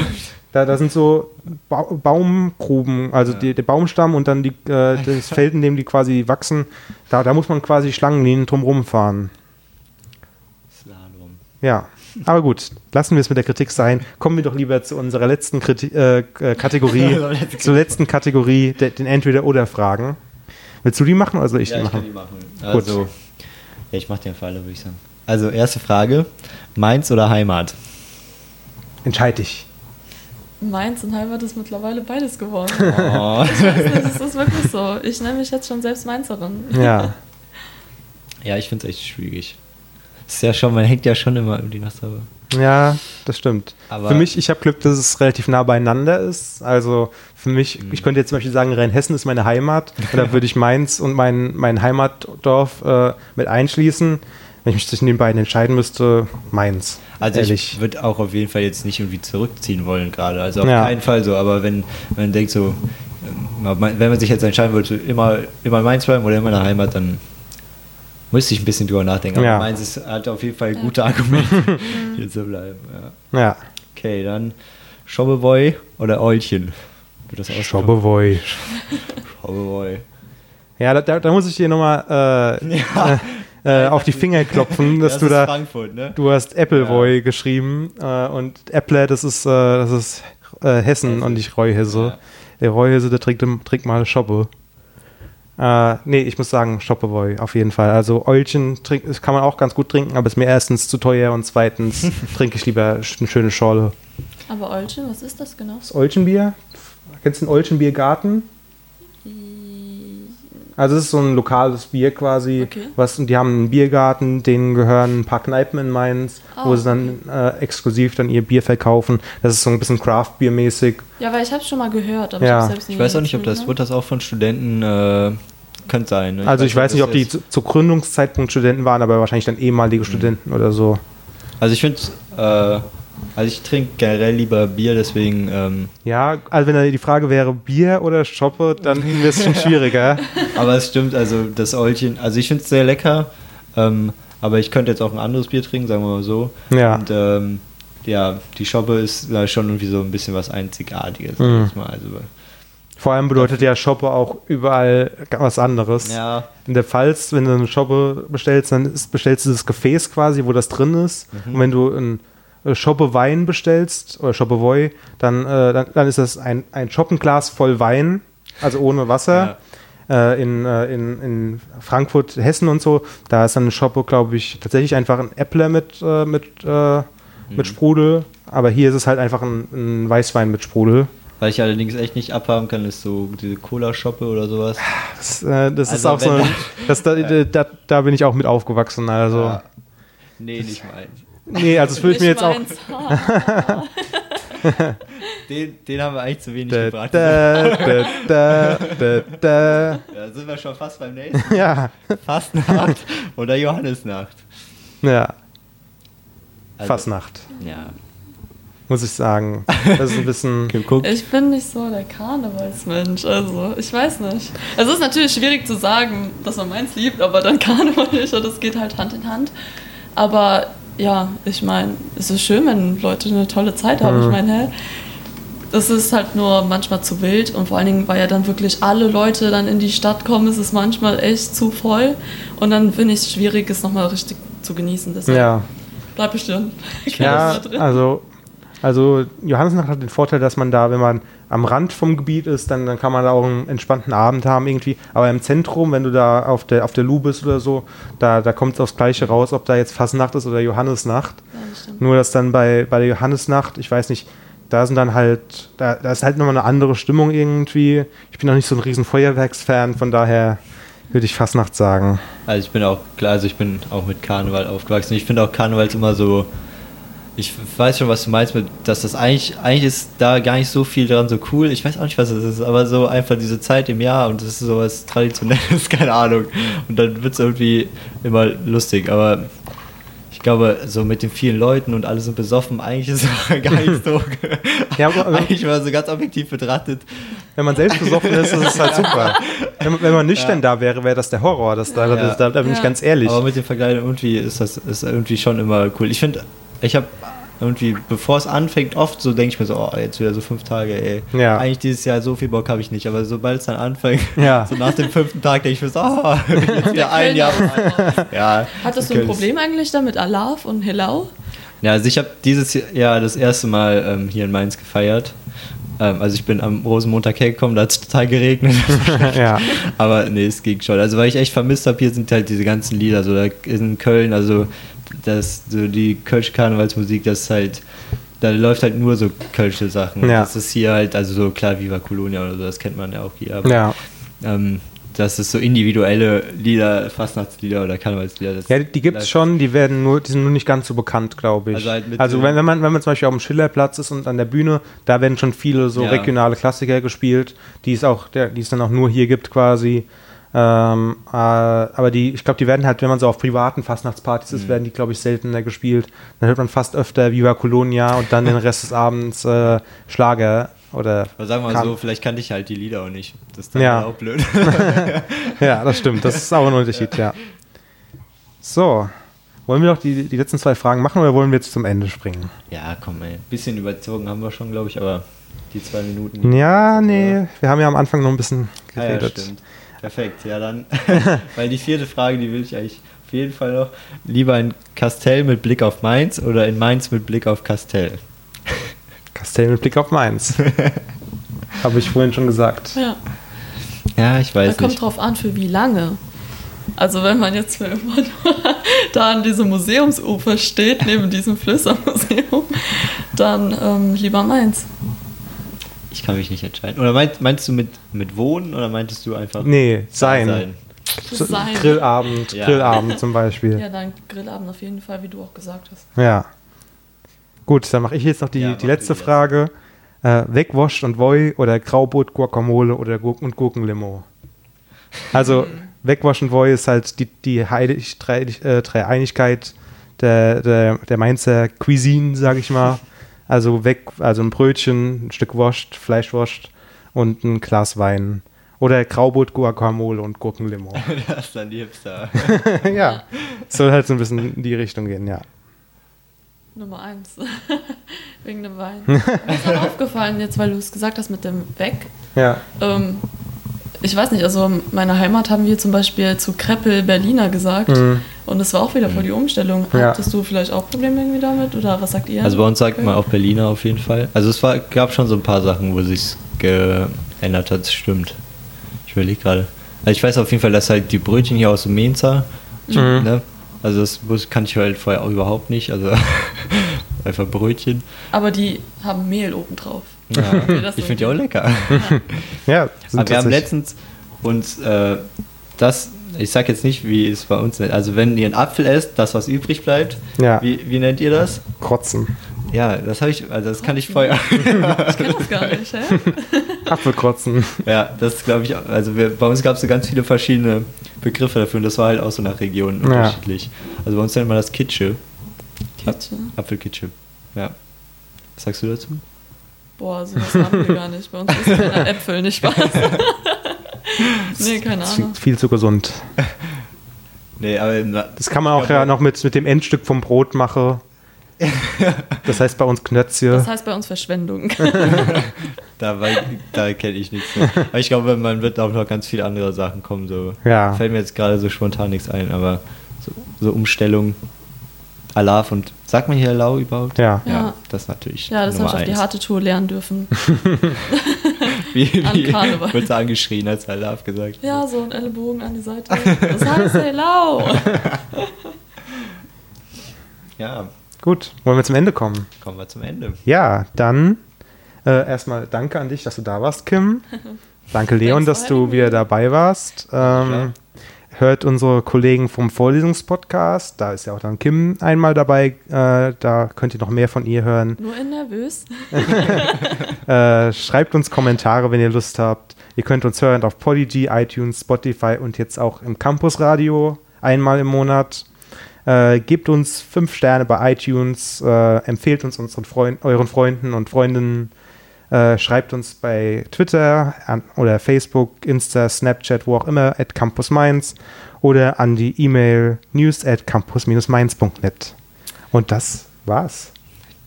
da, da sind so ba Baumgruben, also Ja. die, der Baumstamm und dann die, äh, das Feld, in dem die quasi wachsen, da, da muss man quasi Schlangenlinien drumherum fahren. Slalom. Ja, aber gut, lassen wir es mit der Kritik sein. Kommen wir doch lieber zu unserer letzten Kriti äh, Kategorie, zur letzten Kategorie, der, den Entweder-Oder-Fragen. Willst du die machen oder soll ich ja, die ich machen? kann die machen. Also, ja, ich mach den Fall, würde ich sagen. Also, erste Frage: Mainz oder Heimat? Entscheid dich. Mainz und Heimat ist mittlerweile beides geworden. Oh. das ist wirklich so. Ich nenne mich jetzt schon selbst Mainzerin. Ja, ja, ich finde es echt schwierig. Ist ja schon, man hängt ja schon immer über die Nassauer. ja, das stimmt. Aber- für mich, ich habe Glück, dass es relativ nah beieinander ist. Also für mich, Mhm. ich könnte jetzt zum Beispiel sagen, Rheinhessen ist meine Heimat. Und da würde ich Mainz und mein, mein Heimatdorf äh, mit einschließen. Wenn ich mich zwischen den beiden entscheiden müsste, Mainz. Also ehrlich. ich würde auch auf jeden Fall jetzt nicht irgendwie zurückziehen wollen gerade. Also auf Ja. keinen Fall so. Aber wenn man denkt so, ähm, wenn man sich jetzt entscheiden wollte, immer, immer in Mainz bleiben oder immer in der Heimat, dann müsste ich ein bisschen drüber nachdenken. Aber Ja. Mainz ist, hat auf jeden Fall gute Argumente, hier zu bleiben. Ja. ja. Okay, dann Schobbeboy oder Eulchen? Wird das aussprechen? Schobbeboy. Schobbeboy. Ja, da, da, da muss ich dir nochmal äh, Ja, äh, auf die Finger klopfen, dass das du ist da. Frankfurt, ne? Du hast Appleboy geschrieben äh, und Apple, das ist, äh, das ist äh, Hessen und nicht Reuhesse. Ja. Der Reuhesse, der trinkt, trinkt mal Schoppe. Äh, nee, ich muss sagen, Schoppeboy, auf jeden Fall. Also Eulchen trink, das kann man auch ganz gut trinken, aber ist mir erstens zu teuer und zweitens trinke ich lieber eine schöne Schorle. Aber Olchen, was ist das genau? Das Eulchenbier? Kennst du den Eulchenbiergarten? Also es ist so ein lokales Bier quasi, Okay. was und die haben einen Biergarten, denen gehören ein paar Kneipen in Mainz, Ah, wo sie dann äh, exklusiv dann ihr Bier verkaufen. Das ist so ein bisschen Craft-Bier-mäßig. Ja, weil ich habe schon mal gehört, aber Ja. ich Ich weiß auch nicht, ob das, getrunken, wird das auch von Studenten, äh, könnte sein. Ne? also ich weiß nicht, ob die zu, zu Gründungszeitpunkt Studenten waren, aber wahrscheinlich dann ehemalige Studenten oder so. Also ich finde, äh, also ich trinke generell lieber Bier, deswegen, ähm, Ja, also wenn da die Frage wäre Bier oder Schoppe, dann wäre es schon schwieriger. aber es stimmt, also das Eulchen, also ich finde es sehr lecker, ähm, aber ich könnte jetzt auch ein anderes Bier trinken, sagen wir mal so. Ja. Und ähm, ja, die Schoppe ist da schon irgendwie so ein bisschen was Einzigartiges, sag Mhm. ich mal. Also, Vor allem bedeutet ja Schoppe auch überall was anderes. ja, In der Pfalz, wenn du eine Schoppe bestellst, dann ist, bestellst du das Gefäß quasi, wo das drin ist. Mhm. Und wenn du ein Schoppe Wein bestellst, oder Schoppe Woi, dann, äh, dann, dann ist das ein, ein Schoppenglas voll Wein, also ohne Wasser. Äh, in, äh, in, in Frankfurt, Hessen und so, da ist dann eine Schoppe, glaube ich, tatsächlich einfach ein Äppler mit, äh, mit, äh, Mhm. mit Sprudel. Aber hier ist es halt einfach ein, ein Weißwein mit Sprudel. was ich allerdings echt nicht abhaben kann, ist so diese Cola-Schoppe oder sowas. Das, äh, das ist Also auch so, wenn- das, da, da, da bin ich auch mit aufgewachsen. Also. Ja. Nee, nicht meins. Nee, also es würde ich mir jetzt auch. Den, den haben wir eigentlich zu wenig Da, gebracht. da, da, da, da, da. Da sind wir schon fast beim nächsten. Ja, Fastnacht oder Johannesnacht. ja, Also, Fastnacht, Ja. muss ich sagen. Das ist ein bisschen. Kim guckt. Ich bin nicht so der Karnevalsmensch, also ich weiß nicht. Es ist natürlich schwierig zu sagen, dass man meins liebt, aber dann Karneval nicht und das geht halt Hand in Hand. Aber ja, ich meine, es ist schön, wenn Leute eine tolle Zeit haben. Ich meine, hä? Das ist halt nur manchmal zu wild und vor allen Dingen, weil ja dann wirklich alle Leute dann in die Stadt kommen, ist es manchmal echt zu voll und dann finde ich es schwierig, es nochmal richtig zu genießen. Deshalb Ja, bleib drin. Ich ja also, also Johannesnacht hat den Vorteil, dass man da, wenn man am Rand vom Gebiet ist, dann, dann kann man da auch einen entspannten Abend haben irgendwie. Aber im Zentrum, wenn du da auf der, auf der Lu bist oder so, da, da kommt es aufs Gleiche raus, ob da jetzt Fastnacht ist oder Johannesnacht. Ja, das. Nur, dass dann bei, bei der Johannesnacht, ich weiß nicht, da sind dann halt, da, da ist halt nochmal eine andere Stimmung irgendwie. Ich bin auch nicht so ein riesen Feuerwerksfan, von daher würde ich Fastnacht sagen. Also ich bin auch, klar, also ich bin auch mit Karneval aufgewachsen. Ich finde auch Karneval ist immer so, ich weiß schon, was du meinst, mit, dass das eigentlich, eigentlich ist da gar nicht so viel dran so cool. Ich weiß auch nicht, was es ist, aber so einfach diese Zeit im Jahr und das ist so was Traditionelles, keine Ahnung. Und dann wird es irgendwie immer lustig, aber ich glaube, so mit den vielen Leuten und alle sind besoffen, eigentlich ist es gar nicht so. Ja, aber- eigentlich mal so ganz objektiv betrachtet. Wenn man selbst besoffen ist, ist es halt super. Wenn, man- wenn man nüchtern da wäre, wäre das der Horror. Das, da, Ja. das, da, da bin ich Ja. ganz ehrlich. Aber mit dem Vergleich irgendwie ist das ist irgendwie schon immer cool. Ich finde, ich habe irgendwie, bevor es anfängt, oft so denke ich mir so, oh, jetzt wieder so fünf Tage, ey. Ja. Eigentlich dieses Jahr so viel Bock habe ich nicht, aber sobald es dann anfängt, Ja. so nach dem fünften Tag denke ich mir so, oh, jetzt wieder ein Jahr. Ja. Hattest du ein Problem eigentlich da mit Alaf und Hilau? Ja, also ich habe dieses Jahr das erste Mal ähm, hier in Mainz gefeiert. Ähm, also ich bin am Rosenmontag hergekommen, da hat es total geregnet. ja. Aber nee, es ging schon. Also, weil ich echt vermisst habe, hier sind halt diese ganzen Lieder, so da in Köln, also das, so die Kölsche Karnevalsmusik, das ist halt, da läuft halt nur so Kölsche Sachen. Ja. Das ist hier halt, also so klar, Viva Colonia oder so, das kennt man ja auch hier. Aber, ja. ähm, das ist so individuelle Lieder, Fastnachtslieder oder Karnevalslieder. Ja, die gibt es schon, die werden nur, die sind nur nicht ganz so bekannt, glaube ich. Also halt also so- wenn, wenn, man, wenn man zum Beispiel auf dem Schillerplatz ist und an der Bühne, da werden schon viele so Ja. regionale Klassiker gespielt, die es auch, der, die es dann auch nur hier gibt quasi. Ähm, äh, aber die, ich glaube, die werden halt, wenn man so auf privaten Fastnachtspartys Mhm. ist, werden die, glaube ich, seltener gespielt. Dann hört man fast öfter Viva Colonia und dann den Rest des Abends äh, Schlager oder. Aber sagen wir mal so, vielleicht kannte ich halt die Lieder auch nicht. Das ist dann Ja. auch blöd. Ja, das stimmt. Das ist auch ein Unterschied, ja. So. Wollen wir noch die, die letzten zwei Fragen machen oder wollen wir jetzt zum Ende springen? ja, komm ey. Bisschen überzogen haben wir schon, glaube ich, aber die zwei Minuten. die- Ja, nee. Wir haben ja am Anfang noch ein bisschen Ah, ja, geredet. stimmt. Perfekt, ja dann. Weil die vierte Frage, die will ich eigentlich auf jeden Fall noch. Lieber in Kastell mit Blick auf Mainz oder in Mainz mit Blick auf Kastell? Kastell mit Blick auf Mainz. Habe ich vorhin schon gesagt. Ja. Ja, ich Da weiß kommt nicht. drauf an, für wie lange. Also wenn man jetzt für immer nur da an diesem Museumsufer steht, neben diesem Flößermuseum, dann ähm, lieber meins. Ich kann mich nicht entscheiden. Oder meinst, meinst du mit, mit Wohnen oder meintest du einfach Nee, sein. sein? Sein. Grillabend, Ja. Grillabend zum Beispiel. Ja, dann Grillabend auf jeden Fall, wie du auch gesagt hast. Ja. Gut, dann mache ich jetzt noch die, Ja, die letzte Frage. Äh, Wegwascht und Voi oder Graubrot, Guacamole oder Gurken und Gurkenlimo? Also, Wegwasch und Voi ist halt die, die Heilig, äh, Dreieinigkeit der, der, der Mainzer Cuisine, sage ich mal. Also weg, also ein Brötchen, ein Stück Wurst, Fleischwurst und ein Glas Wein. Oder Graubrot, Guacamole und Gurkenlimo. das ist dann die Hipster. ja, soll halt so ein bisschen in die Richtung gehen, ja. Nummer eins. Wegen dem Wein. Mir ist auch aufgefallen, jetzt weil du es gesagt hast mit dem Weg. Ja, Ähm, ich weiß nicht, also in meiner Heimat haben wir zum Beispiel zu Kreppel Berliner gesagt. Mhm. Und das war auch wieder voll die Umstellung. Ja. Hattest du vielleicht auch Probleme irgendwie damit? Oder was sagt ihr? Also bei uns sagt Okay. man auch Berliner auf jeden Fall. Also es war, gab schon so ein paar Sachen, wo sich geändert hat, das stimmt. Ich überlege gerade. Also ich weiß auf jeden Fall, dass halt die Brötchen hier aus dem Mainzer, Mhm. ne? Also das kannte ich halt vorher auch überhaupt nicht. Also einfach Brötchen. Aber die haben Mehl obendrauf. Ja, ich finde die auch lecker. ja. sind Aber wir haben letztens uns äh, das ich sag jetzt nicht, wie es bei uns nennt. Also wenn ihr einen Apfel esst, das was übrig bleibt, Ja. wie, wie nennt ihr das? Krotzen. Ja, das habe ich, also das kann ich vorher. Ich kenne das gar nicht, hä? Apfelkrotzen. ja, das glaube ich, auch- also wir, bei uns gab es so ganz viele verschiedene Begriffe dafür und das war halt auch so nach Regionen Ja. unterschiedlich. Also bei uns nennt man das Kitsche, Kitsche. Apfelkitsche. Ja. Was sagst du dazu? Boah, sowas haben wir gar nicht. Bei uns ist keine Äpfel, nicht Spaß. nee, keine Das ist viel, Ahnung. viel zu gesund. Nee, aber Das kann man auch ja noch mit, mit dem Endstück vom Brot machen. Das heißt bei uns Knötzchen. Das heißt bei uns Verschwendung. da, da kenne ich nichts. Mehr. Aber ich glaube, man wird auch noch ganz viele andere Sachen kommen. So. Ja. Fällt mir jetzt gerade so spontan nichts ein, aber so, so Umstellung, Alaf und sagt man hier Alau überhaupt? Ja. Ja. das natürlich. Ja, das habe ich auf die harte Tour lernen dürfen. Wie, an wie Karneval. wird angeschrien, als Alaf gesagt? Ja, so ein Ellenbogen an die Seite. Das heißt, hey, lau. Ja, Gut, wollen wir zum Ende kommen? kommen wir zum Ende. Ja, dann äh, erstmal danke an dich, dass du da warst, Kim. Danke, Leon, dass du wieder dabei warst. Ähm, hört unsere Kollegen vom Vorlesungspodcast. Da ist ja auch dann Kim einmal dabei. Äh, da könnt ihr noch mehr von ihr hören. Nur in nervös. Äh, schreibt uns Kommentare, wenn ihr Lust habt. Ihr könnt uns hören auf Podigy, iTunes, Spotify und jetzt auch im Campus Radio einmal im Monat. Äh, gebt uns fünf Sterne bei iTunes, äh, empfehlt uns unseren Freund, euren Freunden und Freundinnen, äh, schreibt uns bei Twitter an, oder Facebook, Insta, Snapchat, wo auch immer, at Campus Mainz oder an die E-Mail news at campus-mainz.net. Und das war's.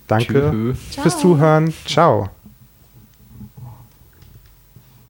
Danke Tschüss. fürs. Zuhören. Ciao.